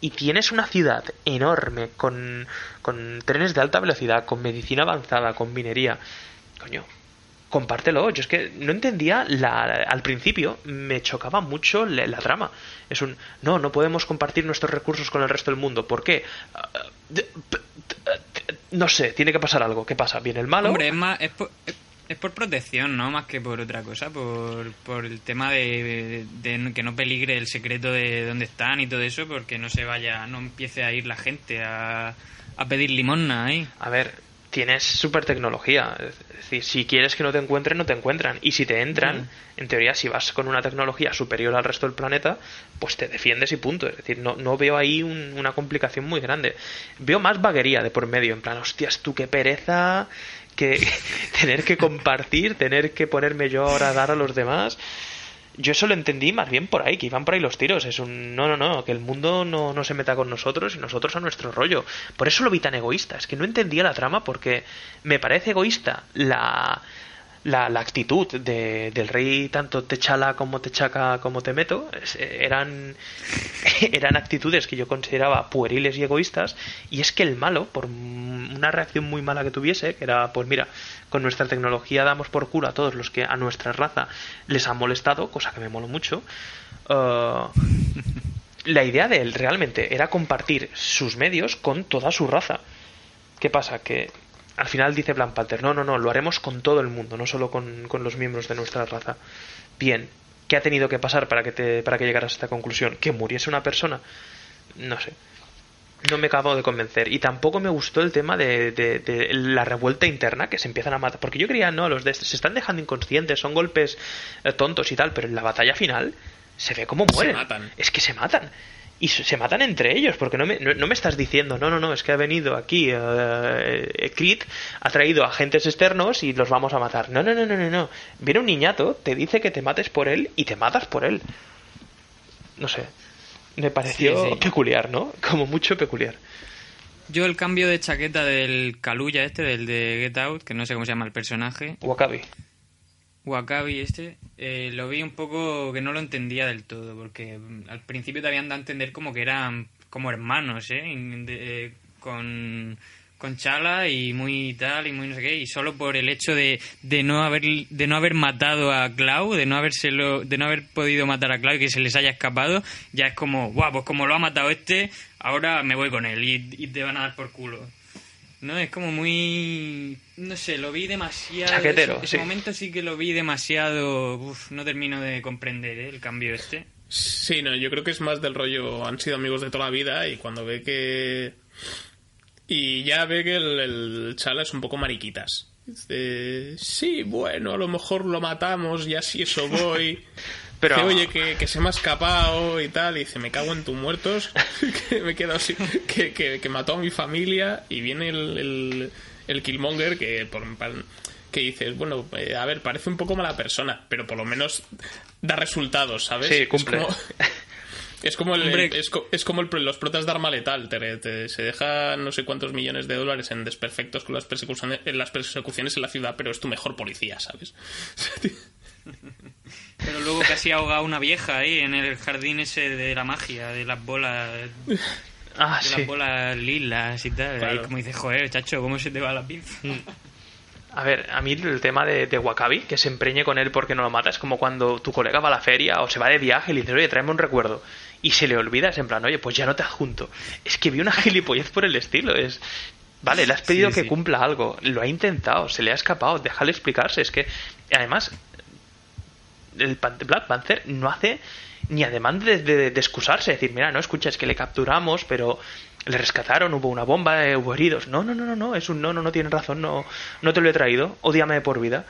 Speaker 2: y tienes una ciudad enorme con, con trenes de alta velocidad, con medicina avanzada, con minería, coño, compártelo. Yo es que no entendía la, al principio, me chocaba mucho la, la trama. Es un, no, no podemos compartir nuestros recursos con el resto del mundo. ¿Por qué? Ah, t- No sé, tiene que pasar algo. ¿Qué pasa? ¿Viene el malo?
Speaker 4: Hombre, es más... Es por, es- por protección, ¿no? Más que por otra cosa, por, por el tema de, de- de que no peligre el secreto de dónde están y todo eso, porque no se vaya, no empiece a ir la gente a, a pedir limosna ahí.
Speaker 2: A ver, tienes super tecnología. Es decir, si quieres que no te encuentren, no te encuentran. Y si te entran, en teoría, si vas con una tecnología superior al resto del planeta, pues te defiendes y punto. Es decir, no, no veo ahí un- una complicación muy grande. Veo más vaguería de por medio. En plan, hostias, tú qué pereza. Que tener que compartir, tener que ponerme yo ahora a dar a los demás. Yo eso lo entendí más bien por ahí, que iban por ahí los tiros. Es un no, no, no, que el mundo no, no se meta con nosotros y nosotros a nuestro rollo. Por eso lo vi tan egoísta. Es que no entendía la trama porque me parece egoísta la, la, la actitud de, del rey, tanto Techala como Techaca como Temeto. Eran, eran actitudes que yo consideraba pueriles y egoístas. Y es que el malo, por una reacción muy mala que tuviese, que era, pues mira, con nuestra tecnología damos por culo a todos los que a nuestra raza les ha molestado, cosa que me moló mucho. eh, la idea de él realmente era compartir sus medios con toda su raza. ¿Qué pasa? Que al final dice Black Panther, no, no, no, lo haremos con todo el mundo, no solo con, con los miembros de nuestra raza. Bien, ¿qué ha tenido que pasar para que, te, para que llegaras a esta conclusión? ¿Que muriese una persona? No sé. No me acabo de convencer. Y tampoco me gustó el tema de, de- de la revuelta interna que se empiezan a matar. Porque yo creía, no, los de este se están dejando inconscientes, son golpes eh, tontos y tal, pero en la batalla final se ve cómo mueren.
Speaker 3: matan.
Speaker 2: Es que se matan. Y se matan entre ellos, porque no me, no, no me estás diciendo, no, no, no, es que ha venido aquí Creed, ha traído agentes externos y los vamos a matar. No, no, no, no, no, no. Viene un niñato, te dice que te mates por él y te matas por él. No sé. Me pareció
Speaker 4: Sí, sí.
Speaker 2: peculiar, ¿no? Como mucho peculiar.
Speaker 4: Yo el cambio de chaqueta del Kaluya este, del de Get Out, que no sé cómo se llama el personaje,
Speaker 2: Wakabi.
Speaker 4: Wakabi este, eh, lo vi un poco que no lo entendía del todo, porque mm, al principio te habían dado a entender como que eran como hermanos, ¿eh? Eh, con, con Chala y muy tal y muy no sé qué, y solo por el hecho de, de no haber de no haber matado a Clau, de no habérselo, de no haber podido matar a Clau y que se les haya escapado, ya es como, guau, pues como lo ha matado este, ahora me voy con él y, y te van a dar por culo. No, es como muy... No sé, lo vi demasiado...
Speaker 2: Chaquetero,
Speaker 4: ese, ese
Speaker 2: sí.
Speaker 4: momento sí que lo vi demasiado... Uf, no termino de comprender ¿eh? el cambio este.
Speaker 3: Sí, no, yo creo que es más del rollo, han sido amigos de toda la vida y cuando ve que... Y ya ve que el, el chala es un poco mariquitas. Dice, sí, bueno, a lo mejor lo matamos y así eso voy.
Speaker 2: Pero-
Speaker 3: Dice, oye, que, que se me ha escapado y tal. Y dice, me cago en tus muertos. que me he quedado así. Que, que, que mató a mi familia. Y viene el, el, el Killmonger que, por, que dices, bueno, eh, a ver, parece un poco mala persona. Pero por lo menos da resultados, ¿sabes?
Speaker 2: Sí, cumple.
Speaker 3: Es como, es como, el, es, co- es como el- los protas de arma letal. Te- te- se deja no sé cuántos millones de dólares en desperfectos con las persecuciones, en las persecuciones en la ciudad, pero es tu mejor policía, ¿sabes?
Speaker 4: Pero luego casi ha ahogado una vieja ahí en el jardín ese de la magia, de las bolas, de
Speaker 2: Ah,
Speaker 4: las
Speaker 2: sí.
Speaker 4: bolas lilas y tal.
Speaker 3: Claro.
Speaker 4: Ahí como dices, joder, chacho, ¿cómo se te va la pinza?
Speaker 2: A ver, a mí el tema de, de Wakabi, que se empreñe con él porque no lo mata, es como cuando tu colega va a la feria o se va de viaje y le dices, oye, tráeme un recuerdo. Y se le olvida, es en plan, oye, pues ya no te adjunto. Es que vi una gilipollez por el estilo, es... Vale, le has pedido
Speaker 4: Sí,
Speaker 2: que
Speaker 4: sí.
Speaker 2: cumpla algo, lo ha intentado, se le ha escapado, déjale explicarse. Es que, además, el Black Panther no hace ni ademán de, de- excusarse, decir, mira, no escucha, es que le capturamos, pero le rescataron, hubo una bomba, eh, hubo heridos. No, no, no, no, no, es un no, no, no razón, no, no te lo he traído, odiame de por vida.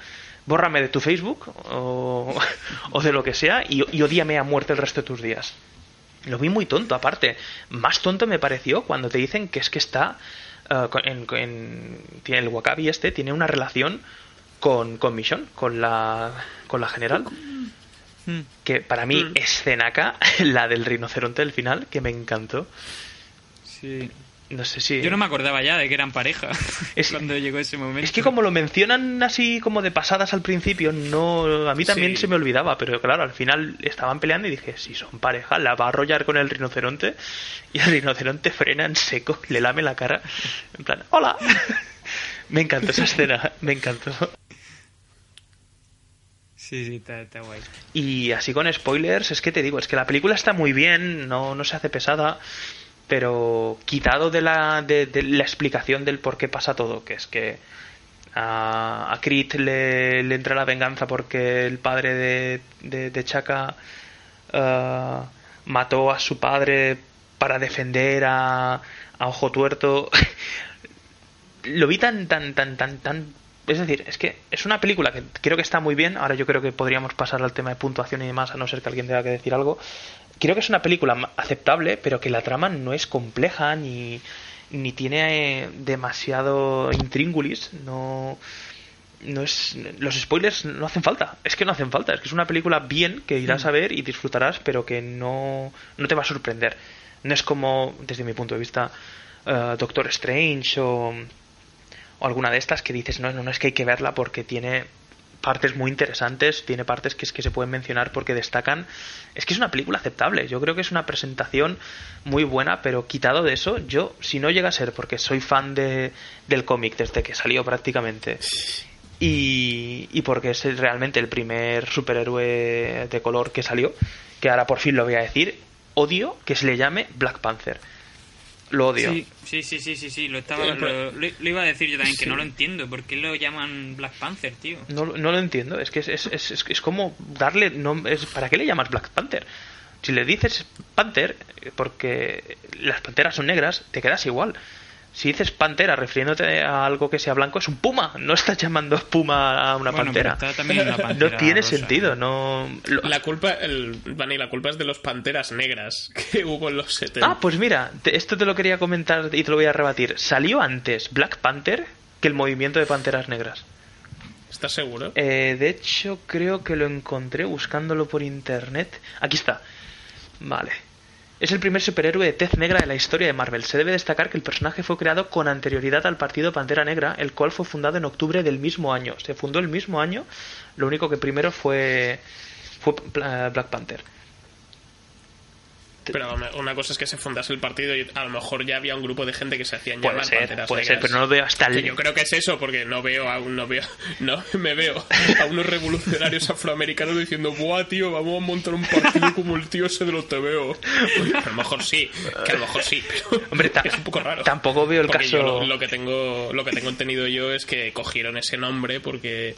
Speaker 2: Bórrame de tu Facebook o, o de lo que sea y, y odíame a muerte el resto de tus días. Lo vi muy tonto, aparte. Más tonto me pareció cuando te dicen que es que está. con- en, en- tiene el Wakabi este, tiene una relación con, con Michonne, con la, con la general. Que para mí, escenaca, la del rinoceronte del final, que me encantó.
Speaker 4: Sí.
Speaker 2: No sé si.
Speaker 4: Yo no me acordaba ya de que eran pareja
Speaker 2: Es-
Speaker 4: cuando llegó ese momento.
Speaker 2: Es que como lo mencionan así como de pasadas al principio, no a mí también
Speaker 3: Sí.
Speaker 2: se me olvidaba, pero claro, al final estaban peleando y dije, si son pareja, la va a arrollar con el rinoceronte y el rinoceronte frena en seco, le lame la cara, en plan, hola. me encantó esa escena, me encantó.
Speaker 4: Sí, sí, está, guay.
Speaker 2: Y así con spoilers, es que te digo, es que la película está muy bien, no, no se hace pesada, pero quitado de la, de, la explicación del por qué pasa todo, que es que a, a Creed le, entra la venganza porque el padre de, de, de Chaka eh, mató a su padre para defender a, a Ojo Tuerto. Lo vi tan, tan, tan, tan, tan es decir, es que es una película que creo que está muy bien. Ahora yo creo que podríamos pasar al tema de puntuación y demás, a no ser que alguien tenga que decir algo. Creo que es una película aceptable, pero que la trama no es compleja ni, ni tiene eh, demasiado intríngulis. No, no es los spoilers no hacen falta. Es que no hacen falta. Es que es una película bien que irás a ver y disfrutarás, pero que no, no te va a sorprender. No es como, desde mi punto de vista, eh, Doctor Strange o o alguna de estas que dices, no, no, no es que hay que verla porque tiene partes muy interesantes, tiene partes que es que se pueden mencionar porque destacan. Es que es una película aceptable. Yo creo que es una presentación muy buena, pero quitado de eso, yo, si no llega a ser porque soy fan de, del cómic desde que salió prácticamente, y, y porque es realmente el primer superhéroe de color que salió, que ahora por fin lo voy a decir, odio que se le llame Black Panther. Lo odio.
Speaker 4: Sí, sí, sí, sí, sí, sí, lo, estaba,
Speaker 3: Eh,
Speaker 4: lo, lo- lo iba a decir yo también, que no lo entiendo. ¿Por qué lo llaman Black Panther, tío?
Speaker 2: No, no lo entiendo. Es que es, es, es, es- como darle. es, ¿Para qué le llamas Black Panther? Si le dices Panther, eh, porque las panteras son negras, te quedas igual. Si dices pantera refiriéndote a algo que sea blanco, es un puma. No estás llamando puma a una
Speaker 4: Bueno,
Speaker 2: pantera.
Speaker 4: pero está también una
Speaker 2: No tiene
Speaker 4: rosa.
Speaker 2: sentido. No. lo-
Speaker 3: La culpa, el, Vani, la culpa es de los panteras negras que hubo en los 70.
Speaker 2: Ah, pues mira, te- esto te lo quería comentar y te lo voy a rebatir. Salió antes Black Panther que el movimiento de panteras negras.
Speaker 3: ¿Estás seguro?
Speaker 2: Eh, de hecho, creo que lo encontré buscándolo por internet. Aquí está. Vale. Es el primer superhéroe de tez negra de la historia de Marvel. Se debe destacar que el personaje fue creado con anterioridad al partido Pantera Negra, el cual fue fundado en octubre del mismo año. Se fundó el mismo año, lo único que primero fue, fue Black Panther.
Speaker 3: Pero una cosa es que se fundase el partido y a lo mejor ya había un grupo de gente que se hacían
Speaker 2: Puede
Speaker 3: llamar
Speaker 2: ser,
Speaker 3: panteras
Speaker 2: puede ser, pero no lo veo hasta
Speaker 3: Que
Speaker 2: el...
Speaker 3: yo creo que es eso, porque no veo a no veo, no me veo a unos revolucionarios afroamericanos diciendo, buah tío, vamos a montar un partido como el tío ese de los TVO. A lo mejor sí, que a lo mejor sí, pero
Speaker 2: Hombre,
Speaker 3: es un poco raro.
Speaker 2: tampoco veo el
Speaker 3: Porque
Speaker 2: caso...
Speaker 3: yo lo, lo que tengo, lo que tengo entendido yo es que cogieron ese nombre porque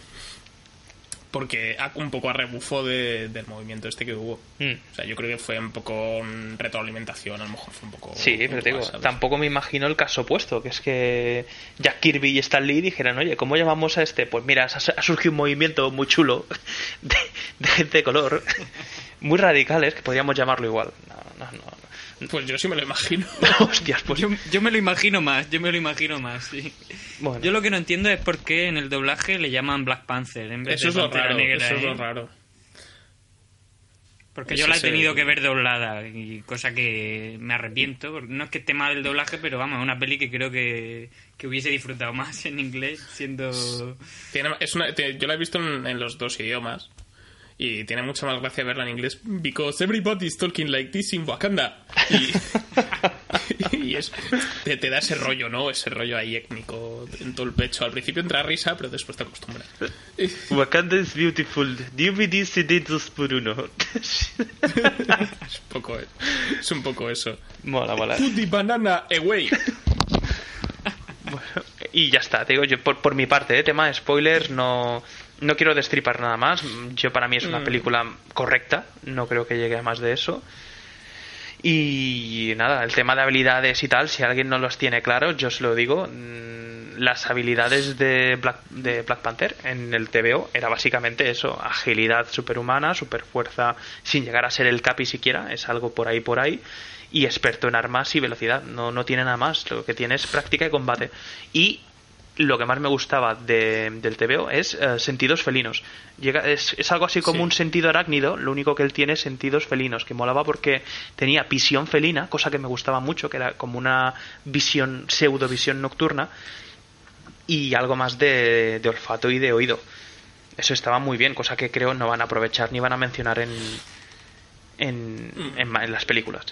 Speaker 3: porque un poco a rebufo de- del movimiento este que hubo.
Speaker 2: Mm.
Speaker 3: O sea, yo creo que fue un poco retroalimentación, a lo mejor fue un poco...
Speaker 2: Sí, pero te digo, tampoco me imagino el caso opuesto, que es que Jack Kirby y Stan Lee dijeran, oye, ¿cómo llamamos a este? Pues mira, ha ha surgido un movimiento muy chulo de, de gente de color, muy radicales, que podríamos llamarlo igual. No, no, no.
Speaker 3: Pues yo sí me lo imagino.
Speaker 2: no. Hostias, pues...
Speaker 4: Yo, yo me lo imagino más, yo me lo imagino más, sí.
Speaker 2: Bueno.
Speaker 4: Yo lo que no entiendo es por qué en el doblaje le llaman Black Panther en vez
Speaker 3: Eso
Speaker 4: de
Speaker 3: es lo
Speaker 4: Pantera
Speaker 3: raro,
Speaker 4: Negra,
Speaker 3: eso es
Speaker 4: ¿eh?
Speaker 3: lo raro.
Speaker 4: Porque yo la he tenido que ver doblada, y cosa que me arrepiento. porque No es que esté mal el doblaje, pero vamos, es una peli que creo que, que hubiese disfrutado más en inglés, siendo...
Speaker 3: Tiene- es una- yo la he visto en, en los dos idiomas y tiene mucha más gracia verla en inglés because everybody's talking like this in Wakanda y, y es, te, te da ese rollo, ¿no? Ese rollo ahí étnico en todo el pecho. Al principio entra risa, pero después te acostumbras.
Speaker 2: Wakanda is beautiful. DVD CDs por uno.
Speaker 3: Es un poco, es un poco eso.
Speaker 2: mola, mola.
Speaker 3: Put the banana away.
Speaker 2: Y ya está, te digo, yo por, por mi parte, ¿eh? tema de spoilers, no, no quiero destripar nada más. Yo para mí es una película correcta, no creo que llegue a más de eso. Y nada, el tema de habilidades y tal, si alguien no los tiene claros, yo os lo digo, mm, las habilidades de Black, de Black Panther en el TVO era básicamente eso, agilidad superhumana, superfuerza sin llegar a ser el capi siquiera, es algo por ahí por ahí, y experto en armas y velocidad, no, no tiene nada más, lo que tiene es práctica y combate. Y lo que más me gustaba de- del TVO es eh, sentidos felinos. Llega, es, es algo así como
Speaker 3: Sí.
Speaker 2: un sentido arácnido, lo único que él tiene es sentidos felinos, que molaba porque tenía visión felina, cosa que me gustaba mucho, que era como una visión, pseudo visión nocturna, y algo más de, de olfato y de oído. Eso estaba muy bien, cosa que creo no van a aprovechar ni van a mencionar en, en, en ma- en las películas.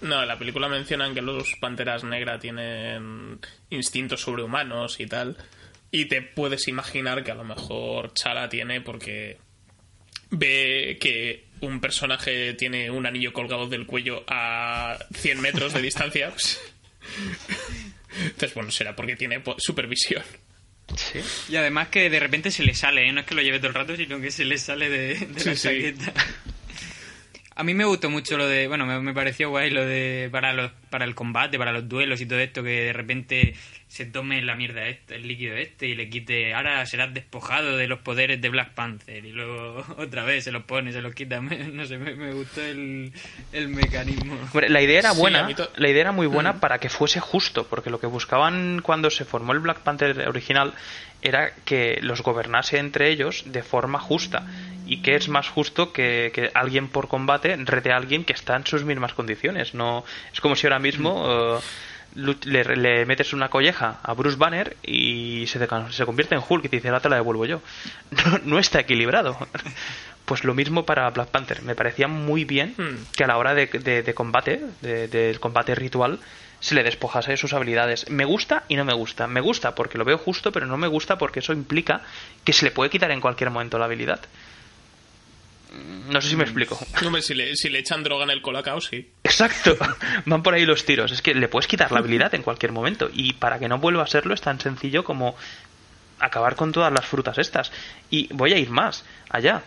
Speaker 3: No, en la película mencionan que los panteras negras tienen instintos sobrehumanos y tal. Y te puedes imaginar que a lo mejor Chala tiene porque ve que un personaje tiene un anillo colgado del cuello a 100 metros de distancia. Entonces, bueno, será porque tiene supervisión.
Speaker 2: Sí.
Speaker 4: Y además que de repente se le sale, ¿eh? no es que lo lleve todo el rato, sino que se le sale de, de
Speaker 3: Sí,
Speaker 4: la
Speaker 3: sí.
Speaker 4: A mí me gustó mucho lo de, bueno, me, me pareció guay lo de para los para el combate, para los duelos y todo esto, que de repente se tome la mierda esta, el líquido este y le quite, ahora serás despojado de los poderes de Black Panther y luego otra vez se los pone, se los quita, no sé, me, me gustó el, el mecanismo.
Speaker 2: Hombre, la idea era
Speaker 3: Sí,
Speaker 2: buena, la idea era muy buena
Speaker 4: Mm.
Speaker 2: para que fuese justo, porque lo que buscaban cuando se formó el Black Panther original era que los gobernase entre ellos de forma justa. Y que es más justo que, que alguien por combate rete a alguien que está en sus mismas condiciones. No Es como si ahora mismo eh, lu- le, le metes una colleja a Bruce Banner y se, te- se convierte en Hulk y te dice, ahora te la devuelvo yo. No, no está equilibrado. Pues lo mismo para Black Panther. Me parecía muy bien
Speaker 3: Hmm.
Speaker 2: que a la hora de, de- de combate, de- del combate ritual, se le despojase de sus habilidades. Me gusta y no me gusta. Me gusta porque lo veo justo, pero no me gusta porque eso implica que se le puede quitar en cualquier momento la habilidad. No sé si me explico.
Speaker 3: Hombre, si le, si le echan droga en el colacao, sí.
Speaker 2: Exacto, van por ahí los tiros. Es que le puedes quitar la habilidad en cualquier momento. Y para que no vuelva a serlo es tan sencillo como acabar con todas las frutas estas. Y voy a ir más allá.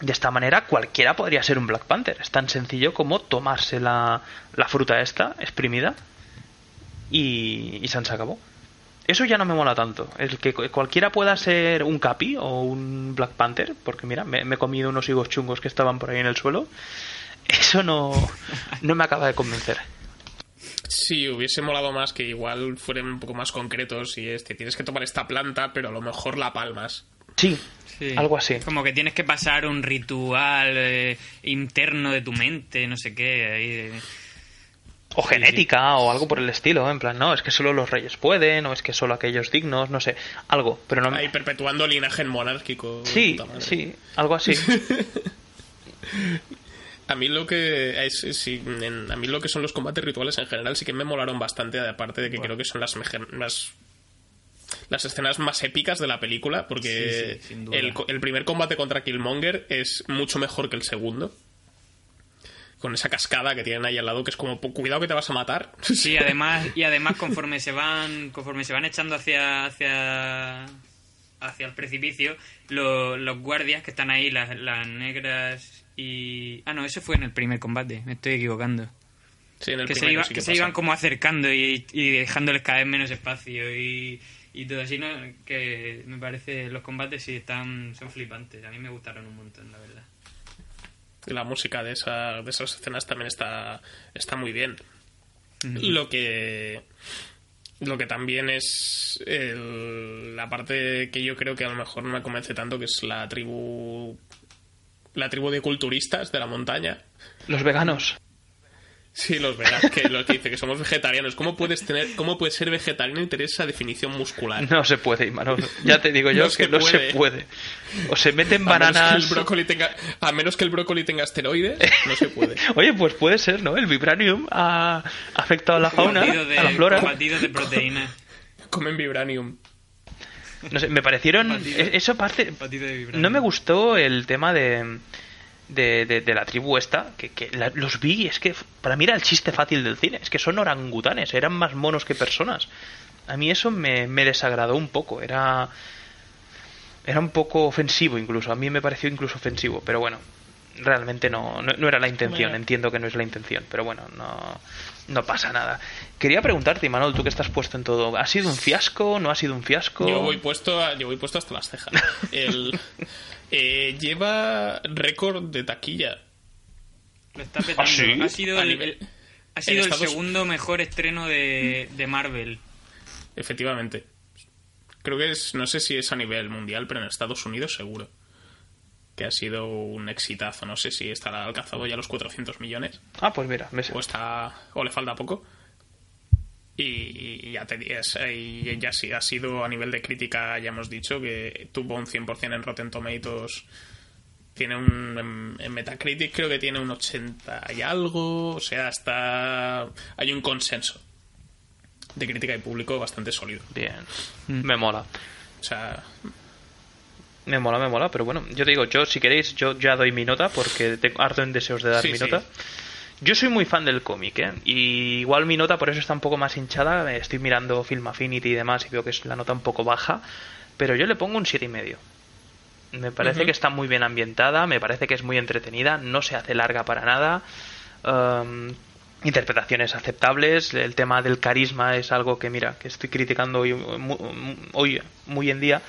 Speaker 2: De esta manera cualquiera podría ser un Black Panther. Es tan sencillo como tomarse la, la fruta esta, exprimida, y, y se se acabó. Eso ya no me mola tanto. El que cu- cualquiera pueda ser un Capi o un Black Panther, porque mira, me, me he comido unos higos chungos que estaban por ahí en el suelo. Eso no, no me acaba de convencer.
Speaker 3: Sí, hubiese molado más que igual fueran un poco más concretos y es que tienes que tomar esta planta, pero a lo mejor la palmas.
Speaker 2: Sí,
Speaker 4: Sí.
Speaker 2: algo así.
Speaker 4: Como que tienes que pasar un ritual eh, interno de tu mente, no sé qué. ahí de-
Speaker 2: O genética o algo por el estilo. En plan, no, es que solo los reyes pueden, o es que solo aquellos dignos, no sé, algo. Pero no
Speaker 3: Ahí perpetuando el linaje monárquico.
Speaker 2: Sí, sí, algo así.
Speaker 3: A mí lo que es, es- sí, en- a mí lo que son los combates rituales en general sí que me molaron bastante, aparte de que creo que son las las escenas más épicas de la película, porque
Speaker 4: Sí, sí,
Speaker 3: el primer combate contra Killmonger es mucho mejor que el segundo. Con esa cascada que tienen ahí al lado, que es como, "Pu- cuidado que te vas a matar.
Speaker 4: Sí, además, y además conforme se van, conforme se van echando hacia, hacia hacia el precipicio, lo- los guardias que están ahí, las, las negras y... Ah, no, eso fue en el primer combate, me estoy equivocando.
Speaker 3: Sí, en el
Speaker 4: que se,
Speaker 3: primero
Speaker 4: iba-
Speaker 3: sí
Speaker 4: que
Speaker 3: que
Speaker 4: se iban como acercando y, y dejándoles cada vez menos espacio y, y todo así, ¿no? Que me parece, los combates sí están, son flipantes, a mí me gustaron un montón, la verdad.
Speaker 3: Y la música de, esa, de esas escenas también está, está muy bien. Lo que. Lo que también es el- la parte que yo creo que a lo mejor no me convence tanto, que es la tribu. La tribu de culturistas de la montaña.
Speaker 2: Los veganos.
Speaker 3: Sí, los veganos, que los que dice que somos vegetarianos. ¿Cómo puedes tener, cómo puedes ser vegetariano y tener esa definición muscular?
Speaker 2: No se puede, Imanol. Ya te digo yo
Speaker 3: No
Speaker 2: que
Speaker 3: se
Speaker 2: no
Speaker 3: puede.
Speaker 2: se puede. O se meten
Speaker 3: A menos, que el
Speaker 2: bananas.
Speaker 3: brócoli tenga, a menos que el brócoli tenga esteroides, no se puede.
Speaker 2: Oye, pues puede ser, ¿no? El vibranium ha afectado a la fauna,
Speaker 4: de,
Speaker 2: a la flora.
Speaker 4: batido de proteína.
Speaker 3: Comen vibranium.
Speaker 2: No sé, me parecieron.
Speaker 4: Batido.
Speaker 2: e- Eso parte.
Speaker 4: De vibranium.
Speaker 2: No me gustó el tema de. De, de- de la tribu esta, que, que la- los vi, es que para mí era el chiste fácil del cine, es que son orangutanes, eran más monos que personas. A mí eso me, me desagradó un poco, era era un poco ofensivo incluso, a mí me pareció incluso ofensivo, pero bueno, realmente no, no, no era la intención, entiendo que no es la intención, pero bueno, no, no pasa nada. Quería preguntarte, Manuel, tú que estás puesto en todo, ¿ha sido un fiasco? ¿No ha sido un fiasco?
Speaker 3: Yo voy puesto, a- yo voy puesto hasta las cejas. El, eh, lleva récord de taquilla.
Speaker 4: Lo está petando.
Speaker 2: ¿Ah, sí?
Speaker 4: Ha sido, el,
Speaker 3: nivel-
Speaker 4: ha sido el segundo mejor estreno de, de Marvel.
Speaker 3: Efectivamente. Creo que es, no sé si es a nivel mundial, pero en Estados Unidos seguro. Que ha sido un exitazo. No sé si estará alcanzado ya los 400 millones.
Speaker 2: Ah, pues mira, me sé.
Speaker 3: o está o le falta poco y, y ya te es- y ya sí ha sido a nivel de crítica ya hemos dicho que tuvo un 100% en Rotten Tomatoes tiene un en, en Metacritic creo que tiene un 80 y algo o sea está hay un consenso de crítica y público bastante sólido
Speaker 2: Bien, me mola.
Speaker 3: o sea
Speaker 2: Me mola, me mola, pero bueno, yo te digo, yo si queréis, yo ya doy mi nota porque tengo harto en deseos de dar
Speaker 3: Sí,
Speaker 2: mi
Speaker 3: sí.
Speaker 2: nota. Yo soy muy fan del cómic, ¿eh? Y igual mi nota por eso está un poco más hinchada. Estoy mirando Film Affinity y demás y veo que es la nota un poco baja, pero yo le pongo un siete y medio. Me parece que está muy bien ambientada, me parece que es muy entretenida, no se hace larga para nada. um, interpretaciones aceptables, el tema del carisma es algo que mira, que estoy criticando hoy, hoy muy en día.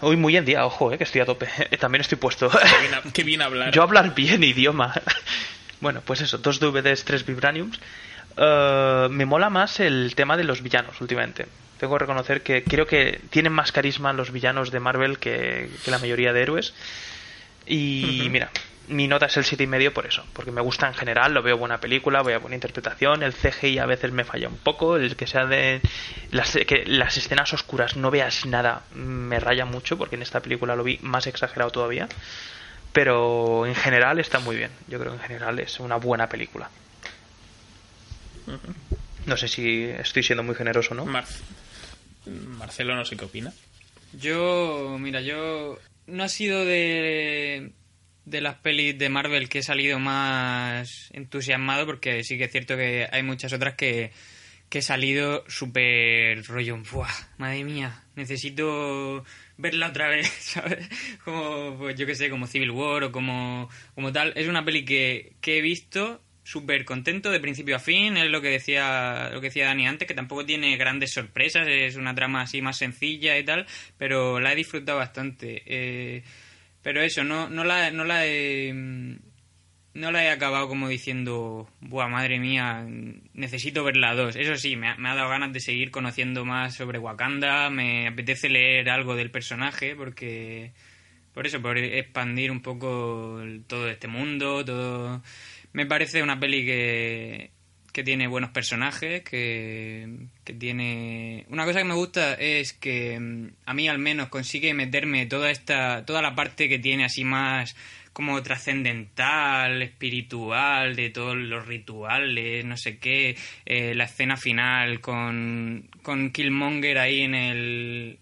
Speaker 2: Hoy muy en día, ojo, eh, que estoy a tope. También estoy puesto.
Speaker 3: qué bien, a- qué bien hablar
Speaker 2: Yo hablar bien idioma. Bueno, pues eso, dos DVDs, tres Vibraniums. Eh, me mola más el tema de los villanos últimamente. Tengo que reconocer que creo que tienen más carisma los villanos de Marvel que, que la mayoría de héroes. Y mira, mi nota es el siete y medio por eso, porque me gusta en general, lo veo buena película, veo buena interpretación, el CGI a veces me falla un poco, el que sea de las, que las escenas oscuras no veas nada me raya mucho, porque en esta película lo vi más exagerado todavía, pero en general está muy bien, yo creo que en general es una buena película. No sé si estoy siendo muy generoso, ¿no?
Speaker 3: Mar- Marcelo no sé qué opina
Speaker 4: Yo, mira, yo no ha sido de, de las pelis de Marvel que he salido más entusiasmado porque sí que es cierto que hay muchas otras que, que he salido súper rollo, ¡buah! Madre mía, necesito verla otra vez, ¿sabes? Como, pues yo que sé, como Civil War o como, como tal. Es una peli que, que he visto súper contento de principio a fin, es lo que decía lo que decía Dani antes, que tampoco tiene grandes sorpresas, es una trama así más sencilla y tal, pero la he disfrutado bastante. Eh, pero eso, no, no la, no la he no la he acabado como diciendo, buah, madre mía, necesito ver la 2. Eso sí, me ha, me ha dado ganas de seguir conociendo más sobre Wakanda, me apetece leer algo del personaje, porque por eso, por expandir un poco todo este mundo, todo... Me parece una peli que, que tiene buenos personajes, que, que tiene... Una cosa que me gusta es que mm, a mí al menos consigue meterme toda esta toda la parte que tiene así más como trascendental, espiritual, de todos los rituales, no sé qué, eh, la escena final con, con Killmonger ahí en el,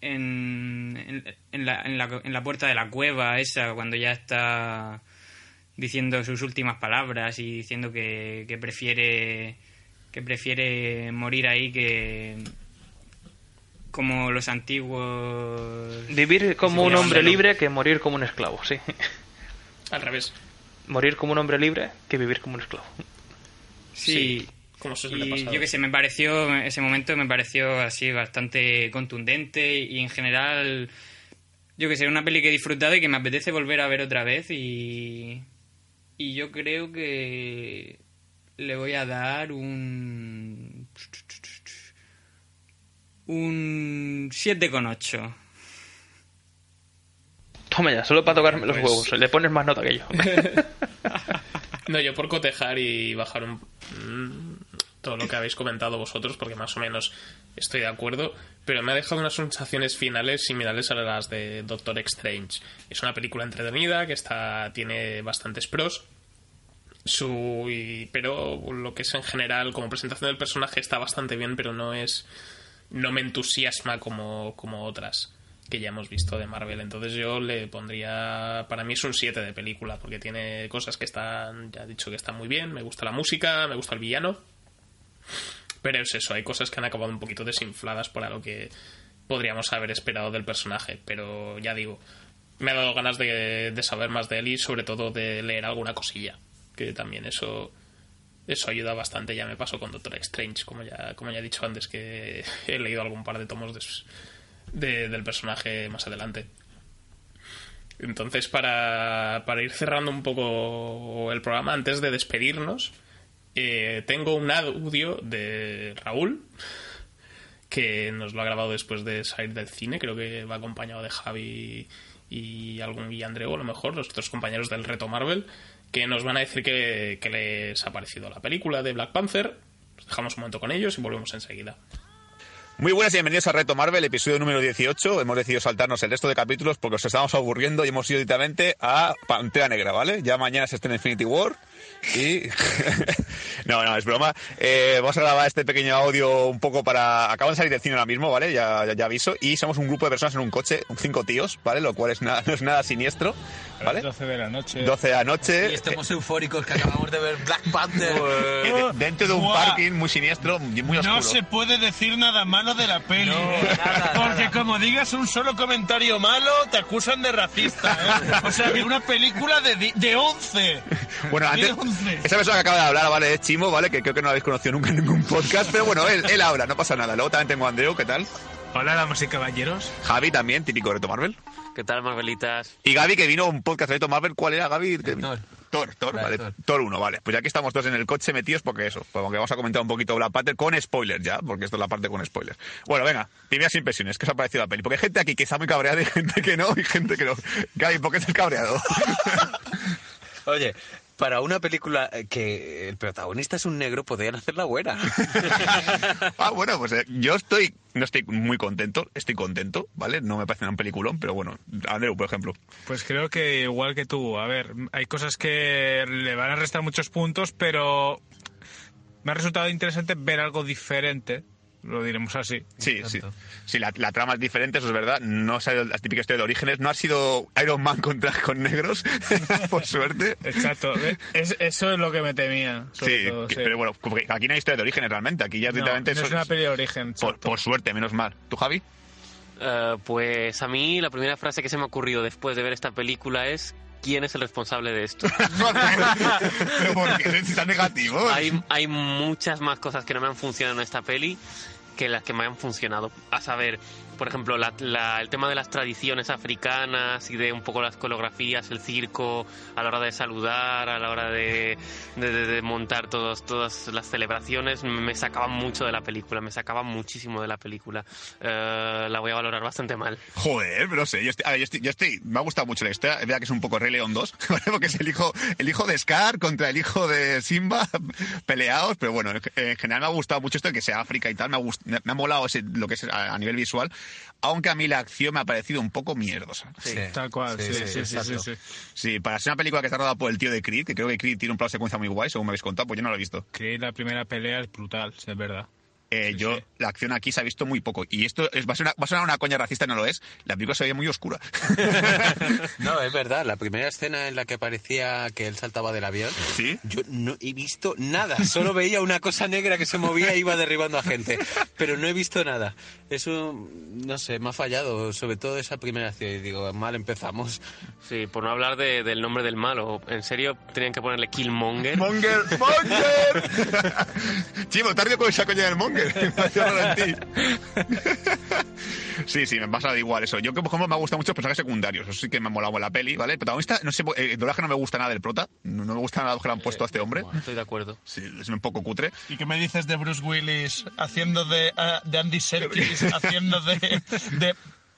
Speaker 4: en, en, en la, en, la, en la puerta de la cueva esa, cuando ya está diciendo sus últimas palabras y diciendo que, que prefiere que prefiere morir ahí que como los antiguos...
Speaker 2: Vivir como un hombre libre que morir como un esclavo, sí.
Speaker 3: Al revés.
Speaker 2: Morir como un hombre libre que vivir como un esclavo.
Speaker 4: Sí,
Speaker 3: Como
Speaker 4: y yo que sé, me pareció, ese momento me pareció así bastante contundente y en general, yo que sé, una peli que he disfrutado y que me apetece volver a ver otra vez y, y yo creo que le voy a dar un... un 7,8.
Speaker 2: Toma ya, solo para tocarme los
Speaker 3: Pues-
Speaker 2: huevos. Le pones más nota que yo.
Speaker 3: No, yo por cotejar y bajar un, mm, todo lo que habéis comentado vosotros, porque más o menos estoy de acuerdo, pero me ha dejado unas sensaciones finales similares a las de Doctor Strange. Es una película entretenida que está tiene bastantes pros. Su, y- pero lo que es en general como presentación del personaje está bastante bien, pero no es no me entusiasma como, como otras que ya hemos visto de Marvel. Entonces yo le pondría, para mí es un 7 de película, porque tiene cosas que están, ya he dicho que están muy bien, me gusta la música, me gusta el villano, pero es eso, hay cosas que han acabado un poquito desinfladas para lo que podríamos haber esperado del personaje, pero ya digo, me ha dado ganas de, de saber más de él y sobre todo de leer alguna cosilla, que también eso eso ayuda bastante. Ya me pasó con Doctor Strange, como ya, como ya he dicho antes, que he leído algún par de tomos de- de- del personaje más adelante. Entonces, para, para ir cerrando un poco el programa, antes de despedirnos, eh, tengo un audio de Raúl que nos lo ha grabado después de salir del cine. Creo que va acompañado de Javi y algún y Andreu, a lo mejor, los otros compañeros del Reto Marvel, que nos van a decir que, les ha parecido la película de Black Panther. Dejamos un momento con ellos y volvemos enseguida.
Speaker 7: Muy buenas y bienvenidos a Reto Marvel, episodio número 18. Hemos decidido saltarnos el resto de capítulos porque os estábamos aburriendo y hemos ido directamente a Pantera Negra, ¿vale? Ya mañana se estrena Infinity War y... no, no, es broma. Eh, vamos a grabar este pequeño audio un poco para... Acaban de salir del cine ahora mismo, ¿vale? Ya, ya, ya aviso. Y somos un grupo de personas en un coche, cinco tíos, ¿vale? Lo cual es nada, no es nada siniestro, ¿vale?
Speaker 8: 12 de la noche.
Speaker 7: 12 de la noche.
Speaker 9: Y estamos eufóricos que acabamos de ver Black Panther.
Speaker 7: eh, de- dentro de un
Speaker 8: Buah.
Speaker 7: parking muy siniestro y muy oscuro.
Speaker 8: No se puede decir nada malo de la peli.
Speaker 9: nada,
Speaker 8: porque
Speaker 9: nada.
Speaker 8: como digas un solo comentario malo, te acusan de racista. ¿eh? O sea, que una película de, de 11.
Speaker 7: Bueno,
Speaker 8: De
Speaker 7: antes,
Speaker 8: 11.
Speaker 7: esa persona que acaba de hablar, ¿vale? Es Chimo, ¿vale? Que creo que no lo habéis conocido nunca en ningún podcast, pero bueno, él, él habla, no pasa nada. Luego también tengo a Andreu, ¿qué tal?
Speaker 8: Hola, damas y caballeros.
Speaker 7: Javi también, típico de Reto Marvel.
Speaker 9: ¿Qué tal, Marvelitas?
Speaker 7: Y Gaby, que vino a un podcast de Reto Marvel, ¿cuál era, Gaby?
Speaker 9: Thor.
Speaker 7: Thor, Thor,
Speaker 9: Vale. Thor.
Speaker 7: Thor 1, vale. Pues ya que estamos todos en el coche metidos, porque eso, pues aunque vamos a comentar un poquito Black Panther con spoilers ya, porque esto es la parte con spoilers. Bueno, venga, primeras impresiones, ¿qué os ha parecido la peli? Porque hay gente aquí que está muy cabreada y gente que no, y gente que no. Gaby, ¿por qué estás cabreado?
Speaker 9: Oye, para una película eh, que el protagonista es un negro, podrían hacerla buena.
Speaker 7: ah, bueno, pues eh, yo estoy, no estoy muy contento, estoy contento, ¿vale? No me parece un peliculón, pero bueno, Andreu, por ejemplo.
Speaker 8: Pues creo que igual que tú, a ver, hay cosas que le van a restar muchos puntos, pero me ha resultado interesante ver algo diferente, lo diremos así.
Speaker 7: Sí, sí. Sí, la, la trama es diferente, eso es verdad. No ha sido la típica historia de orígenes. No ha sido Iron Man contra con negros, por suerte.
Speaker 8: Exacto, es- eso es lo que me temía. sobre
Speaker 7: Sí,
Speaker 8: todo,
Speaker 7: que-
Speaker 8: sí.
Speaker 7: pero bueno, porque aquí no hay historia de orígenes realmente. Aquí ya
Speaker 8: No,
Speaker 7: directamente
Speaker 8: no es una peli de origen.
Speaker 7: por, por suerte, menos mal. ¿Tú, Javi?
Speaker 10: Eh, pues a mí la primera frase que se me ha ocurrido después de ver esta película es ¿quién es el responsable de esto?
Speaker 7: pero ¿por qué es tan negativo?
Speaker 10: hay, hay muchas más cosas que no me han funcionado en esta peli que las que me han funcionado. A saber, por ejemplo, la- la- el tema de las tradiciones africanas y de un poco las coreografías, el circo, a la hora de saludar, a la hora de, de- de- de montar todos, todas las celebraciones, me sacaban mucho de la película, me sacaban muchísimo de la película. Eh, la voy a valorar bastante mal.
Speaker 7: Joder, pero sé, yo estoy, ver, yo estoy, yo estoy- me ha gustado mucho la historia, es verdad que es un poco Rey León 2, ¿vale? porque es el hijo, el hijo de Scar contra el hijo de Simba peleados, pero bueno, en, en general me ha gustado mucho esto de que sea África y tal, me ha, gust- me ha molado ese- lo que es a, a nivel visual, aunque a mí la acción me ha parecido un poco mierdosa.
Speaker 9: Sí.
Speaker 8: Tal cual, sí, sí, sí, sí, sí.
Speaker 7: Sí, para ser una película que está rodada por el tío de Creed, que creo que Creed tiene un plano de secuencia muy guay, según me habéis contado, pues yo no lo he visto.
Speaker 8: Que la primera pelea es brutal, sí, es verdad.
Speaker 7: Eh, yo la acción aquí se ha visto muy poco. Y esto es, va, a ser una, va a sonar una coña racista, no lo es. La película se ve muy oscura.
Speaker 9: No, es verdad. La primera escena en la que parecía que él saltaba del avión,
Speaker 7: ¿Sí?
Speaker 9: yo no he visto nada. Solo veía una cosa negra que se movía e iba derribando a gente. Pero no he visto nada. Eso, no sé, me ha fallado. Sobre todo esa primera acción. Y digo, mal empezamos.
Speaker 10: Sí, por no hablar de- del nombre del malo. En serio, tenían que ponerle Killmonger.
Speaker 7: ¡Monger! ¡Monger! Chivo, ido con esa coña del Monger. Ti. Sí, sí, me pasa igual eso. Yo, como como me ha gustado mucho los personajes secundarios. Eso sí que me ha molado la peli, ¿vale? El protagonista, no sé, el doblaje no me gusta nada del prota. No, no me gusta nada lo que le han puesto a este hombre.
Speaker 10: Estoy de acuerdo.
Speaker 7: Sí, es un poco cutre.
Speaker 11: ¿Y qué me dices de Bruce Willis haciendo de, ah, de Andy Serkis, haciendo de, de,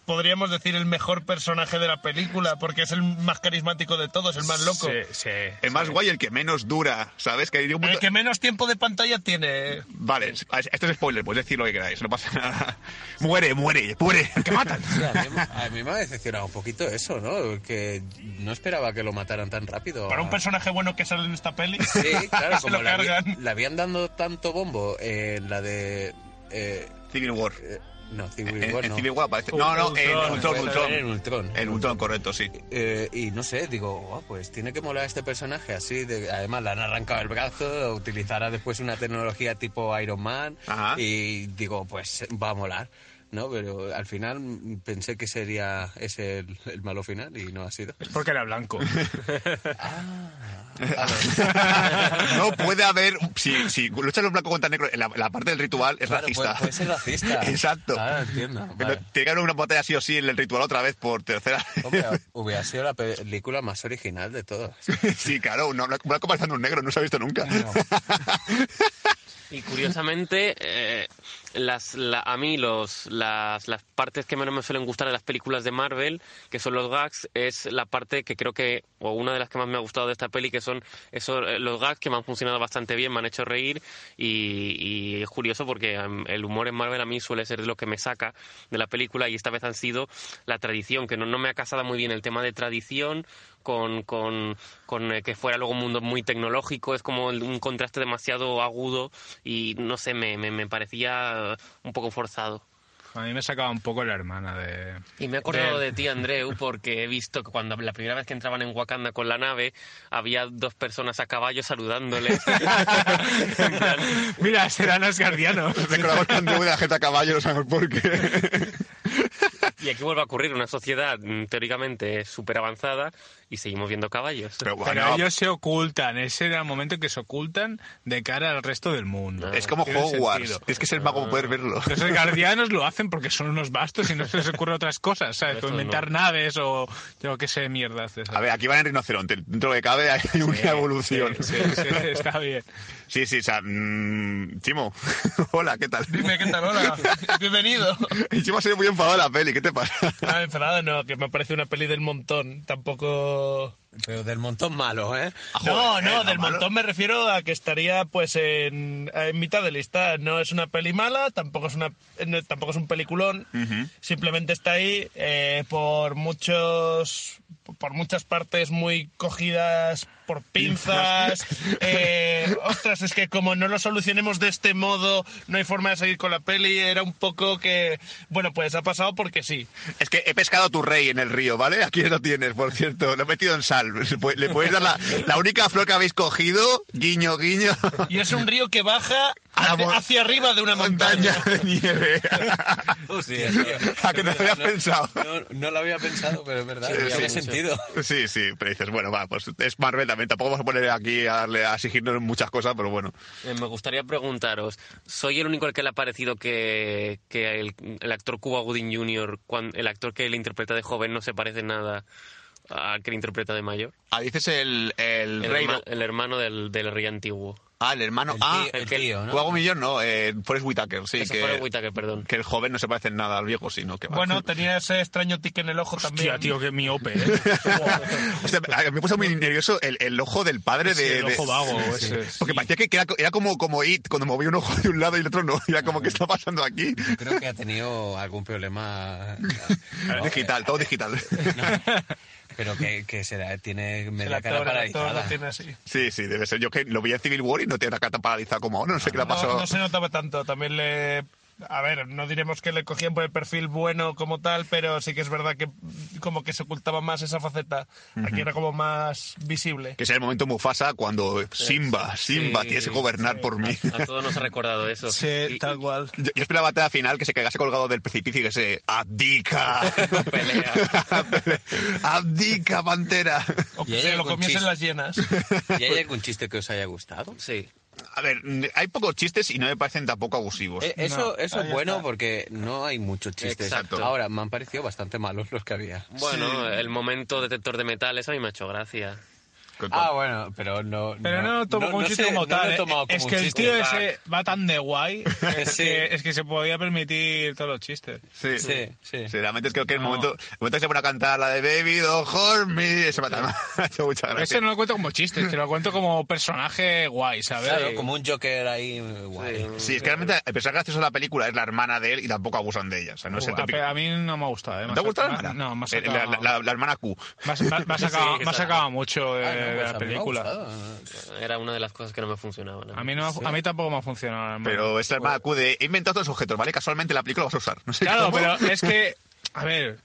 Speaker 11: podríamos decir, el mejor personaje de la película, porque es el más carismático de todos, el más loco?
Speaker 8: Sí, sí.
Speaker 7: El más guay, el que menos dura, ¿sabes? Que hay un punto-
Speaker 11: El que menos tiempo de pantalla tiene.
Speaker 7: Vale, esto es spoiler, puedes decir lo que queráis, no pasa nada. Muere, muere, muere, que matan.
Speaker 9: Sí, a, mí, a mí me ha decepcionado un poquito eso, ¿no? Que no esperaba que lo mataran tan rápido.
Speaker 11: Para un personaje bueno que sale en esta peli,
Speaker 9: Sí, claro,
Speaker 11: se
Speaker 9: como había-
Speaker 11: cargan.
Speaker 9: le habían dando tanto bombo en la de... eh,
Speaker 7: Civil War.
Speaker 9: eh, no, Civil
Speaker 7: En,
Speaker 9: War
Speaker 7: en
Speaker 9: no.
Speaker 7: Civil War parece. No, no, en
Speaker 8: Ultron,
Speaker 7: Ultron, Ultron. Correcto, sí.
Speaker 9: Eh, y no sé, digo, "Guau, pues tiene que molar este personaje así. De, además, le han arrancado el brazo, utilizará después una tecnología tipo Iron Man.
Speaker 7: Ajá.
Speaker 9: Y digo, pues va a molar. ¿No? Pero al final pensé que sería ese el, el malo final y no ha sido.
Speaker 8: Es porque era blanco.
Speaker 7: no puede haber. Si, si luchas los blancos contra negros en la, la parte del ritual, es
Speaker 9: Claro,
Speaker 7: racista.
Speaker 9: puede- puede ser racista.
Speaker 7: Exacto.
Speaker 9: Ah, entiendo.
Speaker 7: Pero
Speaker 9: Vale.
Speaker 7: Tiene que haber una batalla sí o sí en el ritual otra vez por tercera.
Speaker 9: Hombre, hubiera sido la película más original de todas.
Speaker 7: sí, claro, un blanco pasando un negro, no se ha visto nunca.
Speaker 10: Y curiosamente, eh, las, la- a mí los, las, partes que menos me suelen gustar de las películas de Marvel, que son los gags, es la parte que creo que, o una de las que más me ha gustado de esta peli, que son esos, eh, los gags que me han funcionado bastante bien, me han hecho reír y, es curioso porque em, el humor en Marvel a mí suele ser lo que me saca de la película y esta vez han sido la tradición, que no, no me ha casado muy bien el tema de tradición con, con, con eh, que fuera luego un mundo muy tecnológico, es como un contraste demasiado agudo y no sé, me, me, me parecía un poco forzado.
Speaker 8: A mí me sacaba un poco la hermana de...
Speaker 10: Y me he acordado
Speaker 8: de-
Speaker 10: de ti, Andreu, porque he visto que cuando la primera vez que entraban en Wakanda con la nave, había dos personas a caballo plan,
Speaker 8: Mira, serán asgardianos.
Speaker 7: Recordamos que Andrew de la gente a caballo, no sabemos por qué.
Speaker 10: Y aquí vuelve a ocurrir una sociedad mm, teóricamente súper avanzada y seguimos viendo caballos.
Speaker 7: Pero
Speaker 8: Pero
Speaker 7: bueno,
Speaker 8: ellos se ocultan, ese era el momento en que se ocultan de cara al resto del mundo.
Speaker 7: es como Hogwarts. Tienes que ser mago para poder verlo.
Speaker 8: Los guardianos lo hacen porque son unos bastos y no se les ocurren otras cosas, ¿sabes? Inventar
Speaker 10: no.
Speaker 8: naves o yo qué sé, mierdas de esas.
Speaker 7: A ver, aquí van en rinoceronte. Dentro de cabe hay una evolución.
Speaker 8: Sí, sí, sí, está bien.
Speaker 7: Sí, sí, o sea, mm, Chimo, hola, ¿qué tal?
Speaker 11: Dime, ¿qué tal? Hola, bienvenido.
Speaker 7: Y Chimo ha sido muy enfadado la peli, ¿qué te pasa?
Speaker 11: Ah, enfadado, no, que me parece una peli del montón. Tampoco.
Speaker 9: Pero del montón malo, ¿eh?
Speaker 11: No,
Speaker 7: Joder,
Speaker 11: no,
Speaker 7: ¿no,
Speaker 11: del
Speaker 7: malo?
Speaker 11: montón me refiero a que estaría pues en, en mitad de lista. No es una peli mala, tampoco es una no- tampoco es un peliculón. Simplemente está ahí eh, por muchos por muchas partes muy cogidas por pinzas. Eh, ostras, es que como no lo solucionemos de este modo, no hay forma de seguir con la peli. Era un poco que, bueno, pues ha pasado porque sí.
Speaker 7: Es que he pescado tu rey en el río, ¿vale? Aquí lo tienes, por cierto. Lo he metido en sal. Le pu- Le puedes dar la, la única flor que habéis cogido. Guiño, guiño.
Speaker 11: Y es un río que baja hacia, hacia arriba de una montaña.
Speaker 7: Montaña de nieve.
Speaker 9: Hostia,
Speaker 7: ¿A que te lo habías
Speaker 9: no,
Speaker 7: pensado?
Speaker 9: No, no lo había pensado, pero es verdad,
Speaker 10: Sí,
Speaker 9: tiene
Speaker 10: sí,
Speaker 9: sentido.
Speaker 7: Sí, sí, pero dices, bueno, va, pues es Marvel también. Tampoco vamos a poner aquí a darle a exigirnos muchas cosas, pero bueno.
Speaker 10: Eh, me gustaría preguntaros, ¿soy el único al que le ha parecido que, que el, el actor Cuba Gooding Jr., cuan- el actor que le interpreta de joven, no se parece nada al que le interpreta de mayor?
Speaker 7: Ah, dices el, el,
Speaker 10: El,
Speaker 7: rey.
Speaker 10: herma-
Speaker 7: ¿no?
Speaker 10: el hermano del, del rey antiguo.
Speaker 7: Ah, el hermano.
Speaker 9: El
Speaker 7: ah,
Speaker 9: tío, el
Speaker 10: el que-
Speaker 9: tío, ¿no?
Speaker 7: Juego Millón, no, eh, Forrest Whitaker, sí. Que,
Speaker 10: fue Whittaker, perdón.
Speaker 7: que el joven no se parece en nada al viejo, sino que va.
Speaker 11: Bueno, tenía ese extraño tique en el ojo también.
Speaker 8: Hostia, tío, qué miope, ¿eh?
Speaker 7: Hostia, a- me puso muy nervioso el, el ojo del padre de.
Speaker 8: Sí, el
Speaker 7: de-
Speaker 8: ojo vago, ese,
Speaker 7: Porque
Speaker 8: sí.
Speaker 7: parecía que era, era como, como It, cuando movía un ojo de un lado y el otro no. Era como, ¿qué está pasando aquí?
Speaker 9: Yo creo que ha tenido algún problema.
Speaker 7: Digital, todo digital.
Speaker 9: Pero que, que será, tiene media
Speaker 11: actor,
Speaker 9: cara paralizada.
Speaker 11: lo tiene así.
Speaker 7: Sí, sí, debe ser. Yo que lo vi en Civil War y no tiene la cara paralizada como ahora, no sé qué le ha
Speaker 11: No, no se notaba tanto. También le. A ver, no diremos que le cogían por el perfil bueno como tal, pero sí que es verdad que como que se ocultaba más esa faceta. Aquí
Speaker 7: Ujú.
Speaker 11: era como más visible.
Speaker 7: Que es el momento Mufasa cuando Simba, Simba,
Speaker 10: Sí,
Speaker 7: tienes que gobernar por mí.
Speaker 10: A todos nos ha recordado eso.
Speaker 11: Sí, tal cual.
Speaker 7: Yo, yo esperaba la batalla final que se quedase colgado del precipicio y que se abdica. abdica, pantera.
Speaker 11: O
Speaker 9: ¿Y
Speaker 11: que se lo comiesen las llenas.
Speaker 9: ¿Y hay algún chiste que os haya gustado?
Speaker 10: Sí.
Speaker 7: A ver, hay pocos chistes y no me parecen tampoco abusivos.
Speaker 9: Eh, eso
Speaker 11: No,
Speaker 9: eso es bueno
Speaker 11: está.
Speaker 9: porque no hay muchos chistes.
Speaker 10: Exacto.
Speaker 9: Ahora, me han parecido bastante malos los que había.
Speaker 10: Bueno, el momento detector de metales a mí me ha hecho gracia.
Speaker 9: Ah, bueno, pero no...
Speaker 8: Pero no, lo tomo como un
Speaker 9: no
Speaker 8: chiste
Speaker 9: sé,
Speaker 8: como
Speaker 9: no
Speaker 8: tal. eh.
Speaker 9: tomado
Speaker 8: es
Speaker 9: como
Speaker 8: que el
Speaker 9: chiste.
Speaker 8: tío ese va tan de guay es,
Speaker 9: Sí.
Speaker 8: que, es que se podía permitir todos los chistes.
Speaker 7: Sí,
Speaker 9: Sí, sí.
Speaker 7: realmente es que que el
Speaker 8: No.
Speaker 7: momento, el momento que se pone a cantar la de Baby Don't Hurt Me, eso me ha me ha hecho mucha gracia.
Speaker 8: Ese no lo cuento como chiste, que lo cuento como personaje guay, ¿sabes?
Speaker 9: Claro, como un Joker ahí guay.
Speaker 7: Sí, es que realmente el personaje gracioso de la película es la hermana de él y tampoco abusan de ella. O sea, no es el típico.
Speaker 8: a, a mí no me ha gustado. ¿eh?
Speaker 7: ¿No te ha gustado la hermana?
Speaker 8: No,
Speaker 7: Eh,
Speaker 8: sacado,
Speaker 7: la, la- la hermana Q.
Speaker 8: me ha- sacado,
Speaker 10: Sí,
Speaker 8: me ha sacado mucho de,
Speaker 9: Pues
Speaker 8: de
Speaker 9: a
Speaker 8: la película.
Speaker 10: Era una de las cosas que no me funcionaban.
Speaker 8: A mí, no, me ha- a mí tampoco me ha funcionado. hermano.
Speaker 7: Pero es la hermana Q de he inventado otros objetos, ¿vale? Casualmente la película la vas a usar. No sé
Speaker 8: Claro,
Speaker 7: cómo.
Speaker 8: pero es que, a ver,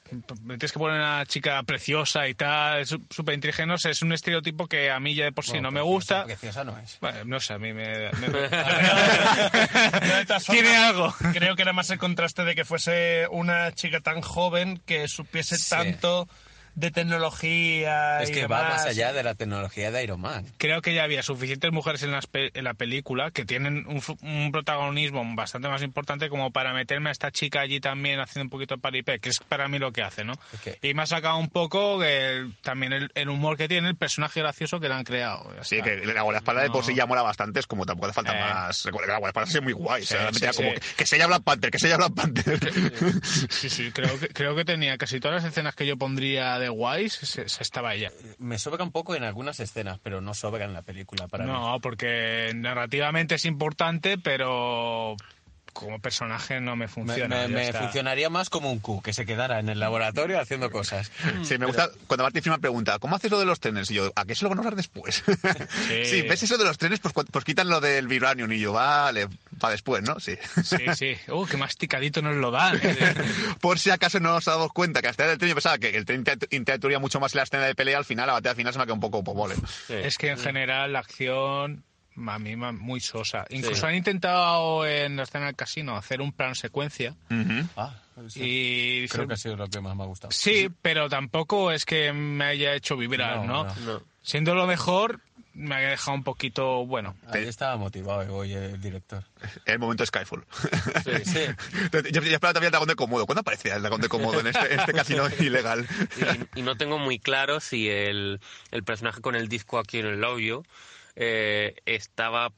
Speaker 8: me tienes que poner una chica preciosa y tal, súper inteligente, no sé, es un estereotipo que a mí ya de por sí
Speaker 9: Bueno,
Speaker 8: no me gusta.
Speaker 9: Preciosa no es.
Speaker 8: Bueno, no sé, a mí me... me- Tiene algo.
Speaker 11: Creo que era más el contraste de que fuese una chica tan joven que supiese
Speaker 9: Sí.
Speaker 11: tanto de tecnología.
Speaker 9: Es
Speaker 11: y
Speaker 9: que va
Speaker 11: demás.
Speaker 9: más allá de la tecnología de Iron Man.
Speaker 8: Creo que ya había suficientes mujeres en, las pe- en la película que tienen un, un protagonismo bastante más importante como para meterme a esta chica allí también haciendo un poquito de paripé, que es para mí lo que hace, ¿no?
Speaker 9: Que-
Speaker 8: Y me ha sacado un poco el- también el, el humor que tiene, el personaje gracioso que le han creado. ya
Speaker 7: Sí, que la guardaespaldas de por sí
Speaker 8: No.
Speaker 7: ya mola bastante, es como tampoco hace falta
Speaker 8: Eh.
Speaker 7: más. Recuerda que la guardaespaldas es muy guay. o sea,
Speaker 8: Sí, sí,
Speaker 7: como
Speaker 8: sí.
Speaker 7: que, que se llama Black Panther, que se llama Black Panther.
Speaker 8: Sí, sí, creo que, creo que tenía casi todas las escenas que yo pondría de guays, se, se estaba ella.
Speaker 9: Me sobra un poco en algunas escenas, pero no sobra en la película para mí.
Speaker 8: No, porque narrativamente es importante, pero como personaje no me funciona.
Speaker 9: me- funcionaría más como un Q, que se quedara en el laboratorio haciendo cosas.
Speaker 7: Sí, me gusta cuando Martin Freeman pregunta, ¿cómo haces lo de los trenes? Y yo, ¿a qué se lo van a usar después? Sí, ¿ves eso de los trenes? Pues, pues quitan lo del vibranium. Y yo, vale, para después, ¿no? Sí.
Speaker 8: Sí, sí. Uh, qué masticadito nos lo dan.
Speaker 7: Por si acaso no nos damos cuenta que hasta el tren yo pensaba que el tren inter- interactuaría mucho más en la escena de pelea, al final, la batalla final se me ha quedado un poco pobole.
Speaker 8: Es que en general la acción a mí muy sosa. Incluso
Speaker 10: Sí.
Speaker 8: han intentado en la escena del casino hacer un plan secuencia
Speaker 9: Ah, sí.
Speaker 8: y
Speaker 9: Creo que ha sido lo que más me ha gustado.
Speaker 8: sí, pero tampoco es que me haya hecho vibrar,
Speaker 9: No,
Speaker 8: ¿no?
Speaker 9: no.
Speaker 8: Siendo lo mejor, me ha dejado un poquito, bueno,
Speaker 9: Ahí estaba motivado hoy el director.
Speaker 7: El momento Skyfall.
Speaker 9: Sí.
Speaker 7: yo, yo esperaba también el dragón de Komodo. ¿Cuándo aparecía el dragón de Komodo en este, este casino ilegal?
Speaker 10: Y, y no tengo muy claro si el, el personaje con el disco aquí en el labio eh, estaba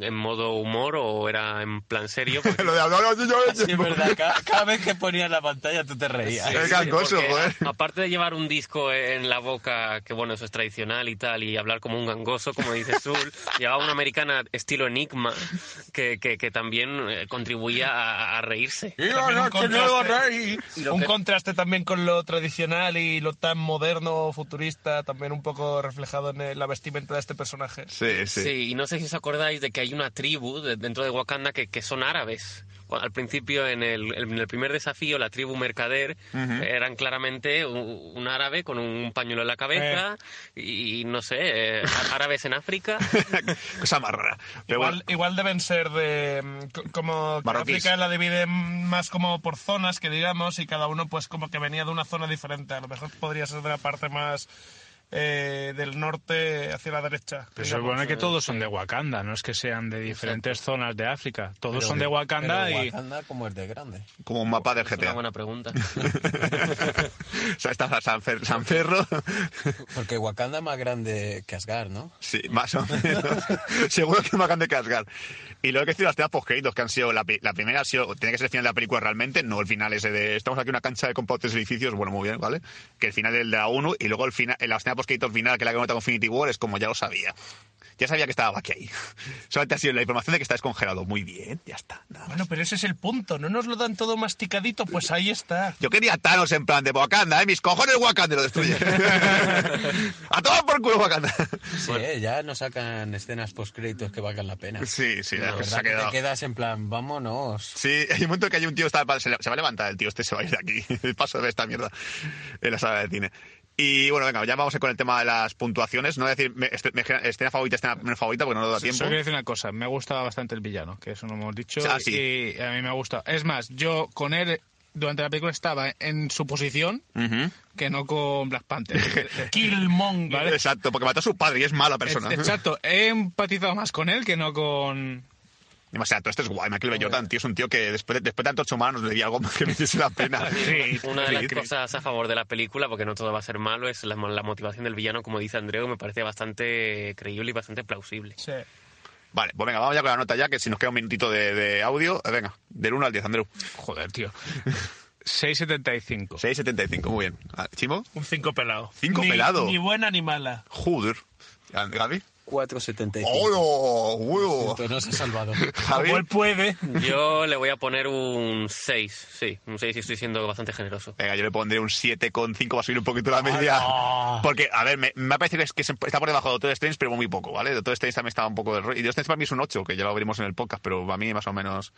Speaker 10: en modo humor o era en plan serio. porque-
Speaker 7: Lo de hablar así, yo-
Speaker 9: Sí, es verdad. Cada, cada vez que ponías la pantalla tú te reías.
Speaker 10: Sí,
Speaker 7: Es gangoso, joder.
Speaker 10: a- Aparte de llevar un disco en la boca, que bueno, eso es tradicional y tal, y hablar como un gangoso, como dice Sul, llevaba una americana estilo Enigma, que, que, que también eh, contribuía a, a reírse.
Speaker 11: También un contraste,
Speaker 10: Y
Speaker 11: un contraste también con lo tradicional y lo tan moderno, futurista, también un poco reflejado en la vestimenta de este personaje.
Speaker 7: Sí, sí.
Speaker 10: Sí, y no sé si os acordáis de que hay una tribu de- dentro de Wakanda que, que son árabes. Al principio, en el, en el primer desafío, la tribu mercader
Speaker 7: Ujú.
Speaker 10: eran claramente un, un árabe con un pañuelo en la cabeza y, no sé, eh, árabes en África.
Speaker 7: Cosa más rara.
Speaker 11: Igual,
Speaker 7: bueno,
Speaker 11: igual deben ser de. mm, co- Como que. África la divide más como por zonas, que digamos, y cada uno, pues, como que venía de una zona diferente. A lo mejor podría ser de la parte más eh, del norte hacia la derecha.
Speaker 8: Pero se supone que todos son de Wakanda, no es que sean de diferentes zonas de África. Todos son de Wakanda
Speaker 9: pero
Speaker 8: y...
Speaker 9: Wakanda como es de grande.
Speaker 7: como un mapa del
Speaker 10: Es una
Speaker 7: GTA.
Speaker 10: buena pregunta.
Speaker 7: o sea, está San, Fer- San Ferro.
Speaker 9: Porque Wakanda es más grande que Asgard, ¿no?
Speaker 7: Sí, más o menos. Seguro que es más grande que Asgard. Y luego hay que decir las escenas post que han sido. La, la primera ha sido. Tiene que ser el final de la película realmente, no el final ese de. Estamos aquí en una cancha de compartes edificios. Bueno, muy bien, ¿vale? Que el final del de la 1 y luego el final, la escena post final, que la que nota con Infinity War, es como ya lo sabía. Ya sabía que estaba aquí ahí. Solamente ha sido la información de que está descongelado. Muy bien, ya está. nada más.
Speaker 11: Bueno, pero ese es el punto. No nos lo dan todo masticadito, pues ahí está.
Speaker 7: Yo quería a Thanos en plan de Wakanda, ¿eh? Mis cojones Wakanda lo destruye. a tomar por culo Wakanda.
Speaker 9: Sí, eh, ya no sacan escenas post-créditos que valgan la pena.
Speaker 7: Sí, sí,
Speaker 9: La
Speaker 7: la
Speaker 9: verdad
Speaker 7: se ha
Speaker 9: que te quedas en plan, vámonos.
Speaker 7: Sí, hay un momento que hay un tío, está, se, le- se va a levantar el tío, este se va a ir de aquí. El paso de esta mierda en la sala de cine. Y bueno, venga, ya vamos con el tema de las puntuaciones. No voy a decir me- este- me- escena favorita, escena menos favorita, porque no nos da tiempo.
Speaker 8: Solo quiero decir una cosa, me ha gustado bastante el villano, que eso no hemos dicho.
Speaker 7: Ah, sí.
Speaker 8: Y a mí me ha gustado. Es más, yo con él durante la película estaba en su posición que no con Black Panther.
Speaker 11: Killmonger.
Speaker 8: ¿Vale?
Speaker 7: Exacto, porque mató a su padre y es mala persona.
Speaker 8: Exacto, he empatizado más con él que no con...
Speaker 7: Demasiado, esto es guay. Michael B. Jordan, tío, es un tío que después de, después de tantos humanos le di algo que me hiciese la pena.
Speaker 10: Una de las
Speaker 7: Sí.
Speaker 10: cosas a favor de la película, porque no todo va a ser malo, es la, la motivación del villano, como dice Andreu, me parece bastante creíble y bastante plausible.
Speaker 11: Sí.
Speaker 7: Vale, pues venga, vamos ya con la nota ya, que si nos queda un minutito de, de audio. eh, Venga, del 1 al 10, Andreu.
Speaker 8: Joder, tío. 6.75.
Speaker 7: 6,75, muy bien. Ah, ¿Chimo?
Speaker 11: Un 5 pelado.
Speaker 7: Cinco
Speaker 11: Ni-
Speaker 7: pelado.
Speaker 11: Ni buena ni mala.
Speaker 7: Joder. ¿Gaby?
Speaker 9: 4.75.
Speaker 7: ¡Oh, huevo!
Speaker 9: No se ha salvado.
Speaker 11: Como él puede.
Speaker 10: Yo le voy a poner un 6, sí, un 6 y estoy siendo bastante generoso.
Speaker 7: Venga, yo le pondré un 7,5, va a subir un poquito la media. Porque, a ver, me, me ha parecido que, es- que se- está por debajo de Doctor Strange, pero muy poco, ¿vale? Doctor Strange también estaba un poco de rollo. Y Doctor Strange para mí es un 8, que ya lo veremos en el podcast, pero para mí más o menos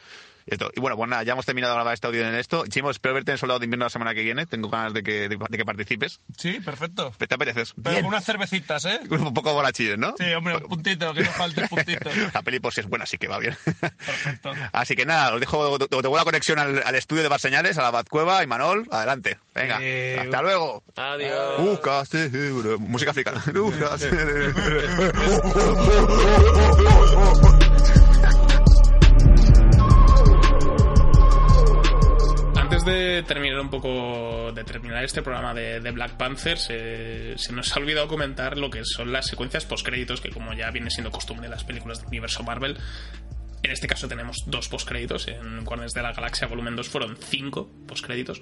Speaker 7: esto. Y bueno, pues nada, ya hemos terminado de grabar este audio en esto. Chimo, espero verte en Soldado de Invierno la semana que viene. Tengo ganas de que, de, de que participes.
Speaker 11: Sí, perfecto.
Speaker 7: ¿Te apeteces?
Speaker 11: Pero
Speaker 7: Bien.
Speaker 11: con unas cervecitas, ¿eh?
Speaker 7: Un poco borrachillos, ¿no?
Speaker 11: Sí, hombre, un puntito, que no falte un puntito.
Speaker 7: La peli por si es buena, así que va bien.
Speaker 11: Perfecto.
Speaker 7: Así que nada, os dejo, te la conexión al, al estudio de Bar Señales, a la Batcueva y Manol, adelante. Venga,
Speaker 11: Eh,
Speaker 7: hasta luego.
Speaker 10: Adiós.
Speaker 7: Seguro. Música africana. Busca
Speaker 3: de terminar un poco, de terminar este programa de, Black Panther, se, se nos ha olvidado comentar lo que son las secuencias postcréditos, que como ya viene siendo costumbre en las películas del universo Marvel, en este caso tenemos dos postcréditos. En Guardianes de la Galaxia Volumen 2 fueron cinco postcréditos.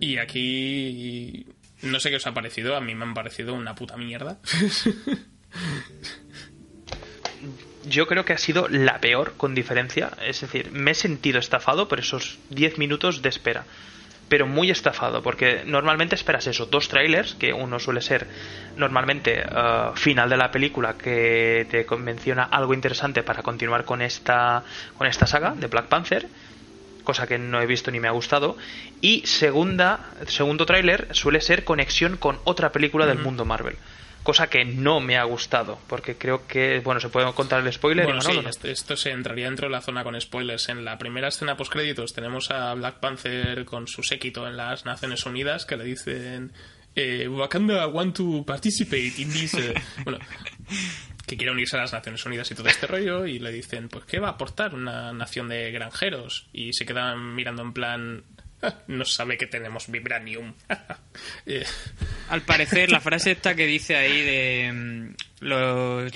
Speaker 3: Y aquí no sé qué os ha parecido, a mí me han parecido una puta mierda.
Speaker 2: Yo creo que ha sido la peor con diferencia. Es decir, me he sentido estafado por esos 10 minutos de espera. Pero muy estafado, porque normalmente esperas eso, dos trailers, que uno suele ser normalmente eh, final de la película, que te menciona algo interesante para continuar con esta, con esta saga de Black Panther, cosa que no he visto ni me ha gustado. Y segunda, segundo tráiler suele ser conexión con otra película del mundo Marvel. Cosa que no me ha gustado, porque creo que, bueno, se puede contar el spoiler.
Speaker 3: Bueno,
Speaker 2: Imanol,
Speaker 3: sí,
Speaker 2: ¿o no?
Speaker 3: esto, esto se entraría dentro de la zona con spoilers. En la primera escena postcréditos tenemos a Black Panther con su séquito en las Naciones Unidas que le dicen eh, Wakanda want to participate in this... eh", bueno, que quiere unirse a las Naciones Unidas y todo este rollo y le dicen, pues ¿qué va a aportar una nación de granjeros? Y se quedan mirando en plan... "Ah, No sabe que tenemos vibranium. Eh,
Speaker 4: Al parecer, la frase esta que dice ahí de mm, los,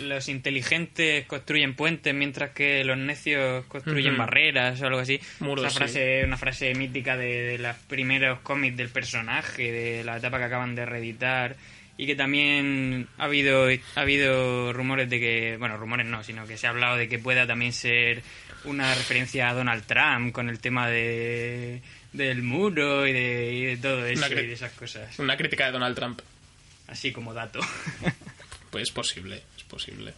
Speaker 4: los inteligentes construyen puentes mientras que los necios construyen barreras o algo así.
Speaker 3: Muros,
Speaker 4: Esa frase, una frase mítica de, de los primeros cómics del personaje, de la etapa que acaban de reeditar. Y que también ha habido, ha habido rumores de que, bueno, rumores no, sino que se ha hablado de que pueda también ser una referencia a Donald Trump con el tema de del muro y de, y de todo eso y de esas cosas.
Speaker 3: una crítica de Donald Trump.
Speaker 4: Así como dato.
Speaker 3: Pues es posible, es posible.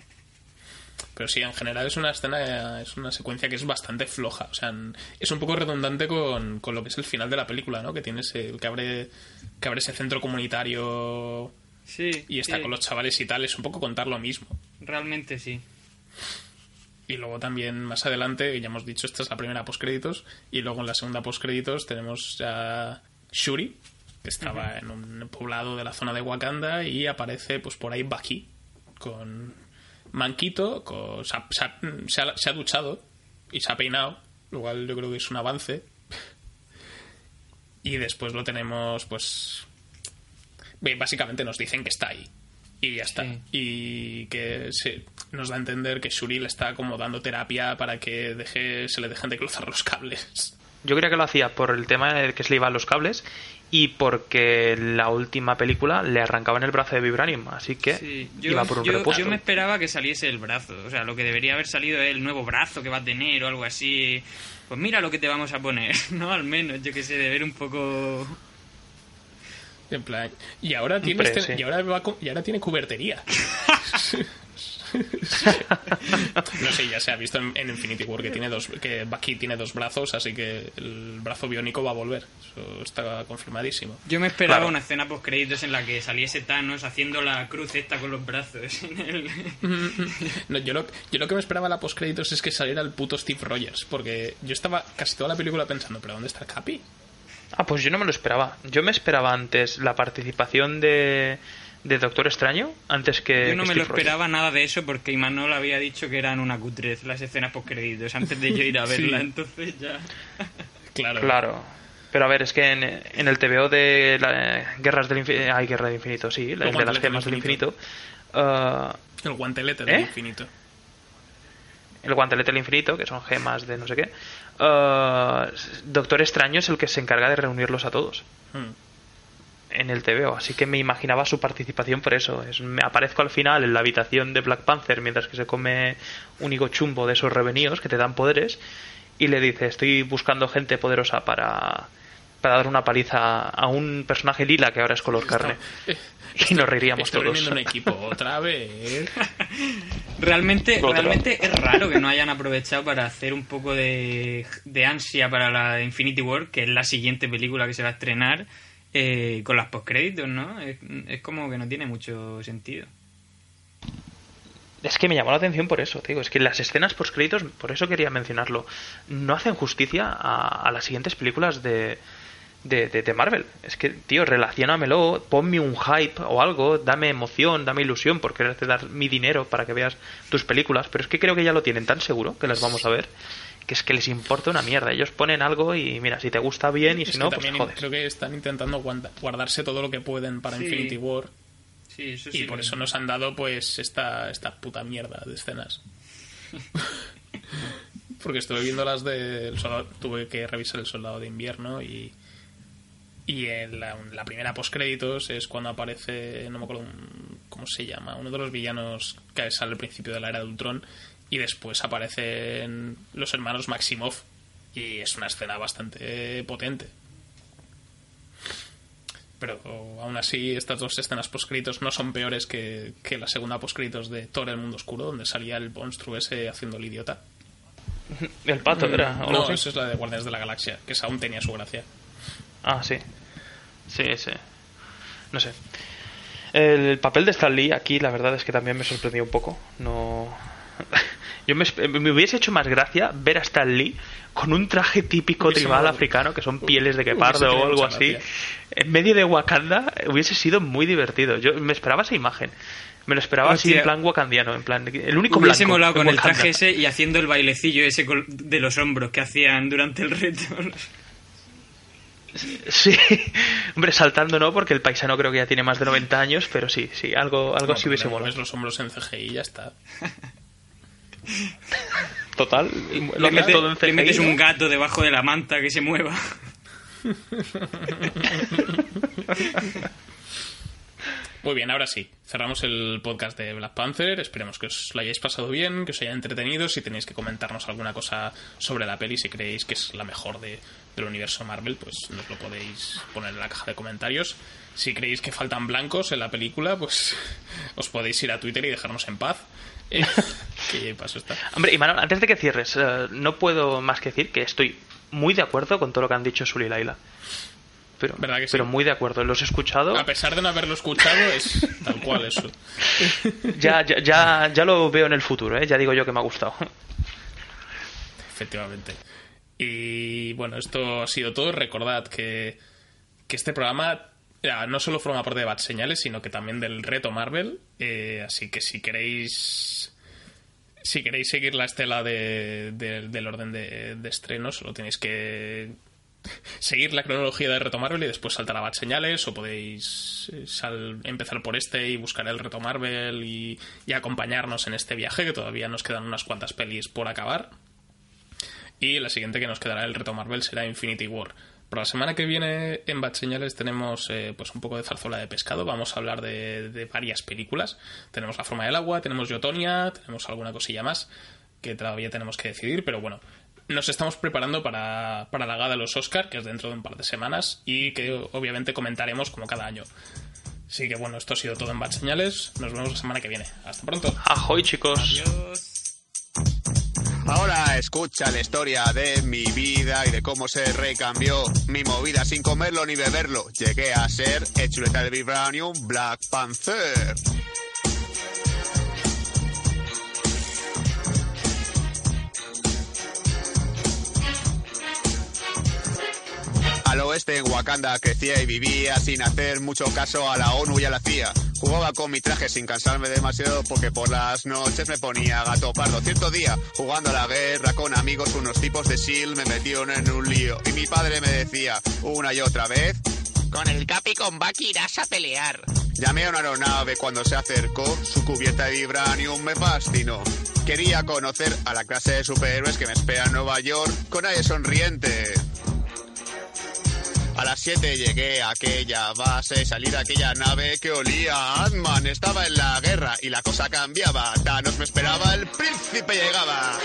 Speaker 3: Pero sí, en general es una escena, es una secuencia que es bastante floja. O sea, es un poco redundante con, con lo que es el final de la película, ¿no? Que tiene ese, que abre, que abre ese centro comunitario
Speaker 4: Sí.
Speaker 3: y está
Speaker 4: sí,
Speaker 3: con los chavales y tal. Es un poco contar lo mismo.
Speaker 4: Realmente sí.
Speaker 3: Y luego también más adelante, ya hemos dicho, esta es la primera postcréditos. Y luego en la segunda postcréditos tenemos ya Shuri, que estaba en un poblado de la zona de Wakanda. Y aparece pues por ahí Baki, con Manquito, con, se, ha, se ha- se ha- se ha duchado y se ha peinado. Lo cual yo creo que es un avance. Y después lo tenemos, pues. Básicamente nos dicen que está ahí. Y ya está.
Speaker 4: Sí.
Speaker 3: Y que se, nos da a entender que Shuri le está como dando terapia para que deje, se le dejen de cruzar los cables.
Speaker 2: Yo creía que lo hacía por el tema de que se le iban los cables y porque la última película le arrancaban el brazo de Vibranium, así que
Speaker 4: Sí, yo,
Speaker 2: iba por un
Speaker 4: yo-
Speaker 2: repuesto.
Speaker 4: yo me esperaba que saliese el brazo. O sea, lo que debería haber salido es el nuevo brazo que va a tener o algo así. Pues mira lo que te vamos a poner, ¿no? Al menos, yo que sé, de ver un poco...
Speaker 3: En plan, y ahora tiene, este-
Speaker 2: sí.
Speaker 3: y ahora va y ahora tiene cubertería. no sé, ya se ha visto en, en Infinity War que tiene dos que Bucky tiene dos brazos, así que el brazo biónico va a volver. Eso está confirmadísimo.
Speaker 4: Yo me esperaba
Speaker 3: Claro.
Speaker 4: una escena post créditos en la que saliese Thanos haciendo la cruz esta con los brazos. en el-
Speaker 3: No, yo, lo, yo lo que me esperaba la postcréditos es que saliera el puto Steve Rogers, porque yo estaba casi toda la película pensando, ¿pero dónde está el Capi?
Speaker 2: Ah, pues yo no me lo esperaba. Yo me esperaba antes la participación de, de Doctor Extraño antes que.
Speaker 4: Yo no
Speaker 2: que
Speaker 4: me lo
Speaker 2: Rogers.
Speaker 4: esperaba nada de eso porque Imanol había dicho que eran una cutrez las escenas post créditos antes de yo ir a
Speaker 3: Sí.
Speaker 4: verla, entonces ya...
Speaker 3: Claro.
Speaker 2: Claro. Pero a ver, es que en, en el TVO de la, Guerras del Infinito. Hay Guerra del Infinito, sí, la- de las gemas
Speaker 3: del
Speaker 2: infinito. ah,
Speaker 3: El guantelete
Speaker 2: ¿Eh?
Speaker 3: del infinito.
Speaker 2: el guantelete del infinito, que son gemas de no sé qué. ah, Doctor Extraño es el que se encarga de reunirlos a todos
Speaker 3: Hmm.
Speaker 2: En el TVO. Así que me imaginaba su participación por eso. Es, me aparezco al final en la habitación de Black Panther mientras que se come un higo chumbo de esos revenidos que te dan poderes. Y le dice: Estoy buscando gente poderosa para, para dar una paliza a un personaje lila que ahora es color carne. Y nos reiríamos
Speaker 3: Estoy
Speaker 2: todos.
Speaker 3: un equipo otra vez.
Speaker 4: Realmente,
Speaker 2: Otra.
Speaker 4: realmente es raro que no hayan aprovechado para hacer un poco de, de ansia para la Infinity War, que es la siguiente película que se va a estrenar eh, con las postcréditos, ¿no? Es, como que no tiene mucho sentido.
Speaker 2: Es que me llamó la atención por eso, te digo. Es que las escenas post créditos, por eso quería mencionarlo, no hacen justicia a, a las siguientes películas de, de, de- de Marvel. Es que, tío, relaciónamelo, ponme un hype o algo, dame emoción, dame ilusión por quererte dar mi dinero para que veas tus películas. Pero es que creo que ya lo tienen tan seguro que las vamos a ver que es que les importa una mierda. Ellos ponen algo y mira, si te gusta bien y
Speaker 3: Es
Speaker 2: si no, pues joder.
Speaker 3: creo que están intentando guarda- guardarse todo lo que pueden para
Speaker 4: Sí.
Speaker 3: Infinity War.
Speaker 4: Sí, eso
Speaker 3: y por eso nos han dado pues esta, esta puta mierda de escenas. Porque estuve viendo las de el soldado- tuve que revisar el soldado de invierno y y en la, la primera postcréditos es cuando aparece no me acuerdo un- cómo se llama uno de los villanos que sale al principio de la era de Ultron y después aparecen los hermanos Maximoff y es una escena bastante potente pero aún así estas dos escenas postcritos no son peores que, que la segunda postcritos de Thor el mundo oscuro donde salía el monstruo ese haciendo el idiota
Speaker 2: El pato era.
Speaker 3: no eso es la de Guardianes de la Galaxia que esa aún tenía su gracia
Speaker 2: Ah, sí. Sí, sí. No sé. El papel de Stan Lee aquí, la verdad es que también me sorprendió un poco. No. Yo me, me hubiese hecho más gracia ver a Stan Lee con un traje típico
Speaker 3: Hubiese
Speaker 2: tribal africano, que son pieles de guepardo o algo así,
Speaker 3: gracia.
Speaker 2: en medio de Wakanda, hubiese sido muy divertido. Yo me esperaba esa imagen. Me lo esperaba así en plan wakandiano, en plan. El único
Speaker 4: Hubiese
Speaker 2: blanco
Speaker 4: molado con el traje ese y haciendo el bailecillo ese de los hombros que hacían durante el reto.
Speaker 2: Sí, hombre, saltando no, porque el paisano creo que ya tiene más de 90 años, pero sí, sí, algo, algo
Speaker 3: No,
Speaker 2: así hubiese molado.
Speaker 3: los hombros en CGI y ya está
Speaker 2: Total,
Speaker 4: Le,
Speaker 2: lo
Speaker 4: mete-
Speaker 2: todo en
Speaker 4: le metes un gato debajo de la manta que se mueva.
Speaker 3: Muy bien, ahora sí. Cerramos el podcast de Black Panther. Esperemos que os lo hayáis pasado bien, que os haya entretenido. Si tenéis que comentarnos alguna cosa sobre la peli, si creéis que es la mejor de, del universo Marvel, pues nos lo podéis poner en la caja de comentarios. Si creéis que faltan blancos en la película, pues os podéis ir a Twitter y dejarnos en paz. Eh, que paso está.
Speaker 2: Hombre, y Manuel, antes de que cierres, eh, no puedo más que decir que estoy muy de acuerdo con todo lo que han dicho Sul y Laila. Pero,
Speaker 3: ¿Verdad que sí?
Speaker 2: pero muy de acuerdo, los he escuchado.
Speaker 3: A pesar de no haberlo escuchado, es tal cual eso.
Speaker 2: Ya, ya, ya, ya lo veo en el futuro, ¿eh? ya digo yo que me ha gustado.
Speaker 3: Efectivamente. Y bueno, esto ha sido todo. Recordad que, que este programa ya, no solo forma parte de Bad Señales, sino que también del reto Marvel. Eh, así que si queréis. Si queréis seguir la estela de- de- del orden de, de estrenos, solo tenéis que seguir la cronología del reto Marvel y después saltar a Bad Señales o podéis eh, empezar por este y buscar el reto Marvel y, y acompañarnos en este viaje que todavía nos quedan unas cuantas pelis por acabar. Y la siguiente que nos quedará el reto Marvel será Infinity War Para la semana que viene en Bad Señales tenemos eh, pues un poco de zarzuela de pescado. Vamos a hablar de, de varias películas. Tenemos La forma del agua, tenemos Yotonia, tenemos alguna cosilla más que todavía tenemos que decidir, pero bueno, nos estamos preparando para, para la gala de los Oscar, que es dentro de un par de semanas, y que obviamente comentaremos como cada año. Así que bueno, esto ha sido todo en Bad Señales. Nos vemos la semana que viene. Hasta pronto.
Speaker 2: Ahoy, chicos.
Speaker 4: Adiós.
Speaker 7: Ahora escucha la historia de mi vida y de cómo se recambió mi movida sin comerlo ni beberlo. Llegué a ser el chuleta de Vibranium Black Panther. Al oeste en Wakanda crecía y vivía sin hacer mucho caso a la ONU y a la CIA. Jugaba con mi traje sin cansarme demasiado porque por las noches me ponía gato pardo. Cierto día, jugando a la guerra con amigos, unos tipos de SEAL me metieron en un lío. Y mi padre me decía una y otra vez...
Speaker 12: Con el Capi con Bucky irás a pelear.
Speaker 7: Llamé a una aeronave cuando se acercó, su cubierta de vibranium me fascinó. Quería conocer a la clase de superhéroes que me espera en Nueva York con aire sonriente. A las 7 llegué a aquella base, salí de aquella nave que olía a Ant-Man. Estaba en la guerra y la cosa cambiaba. Thanos me esperaba, el príncipe llegaba.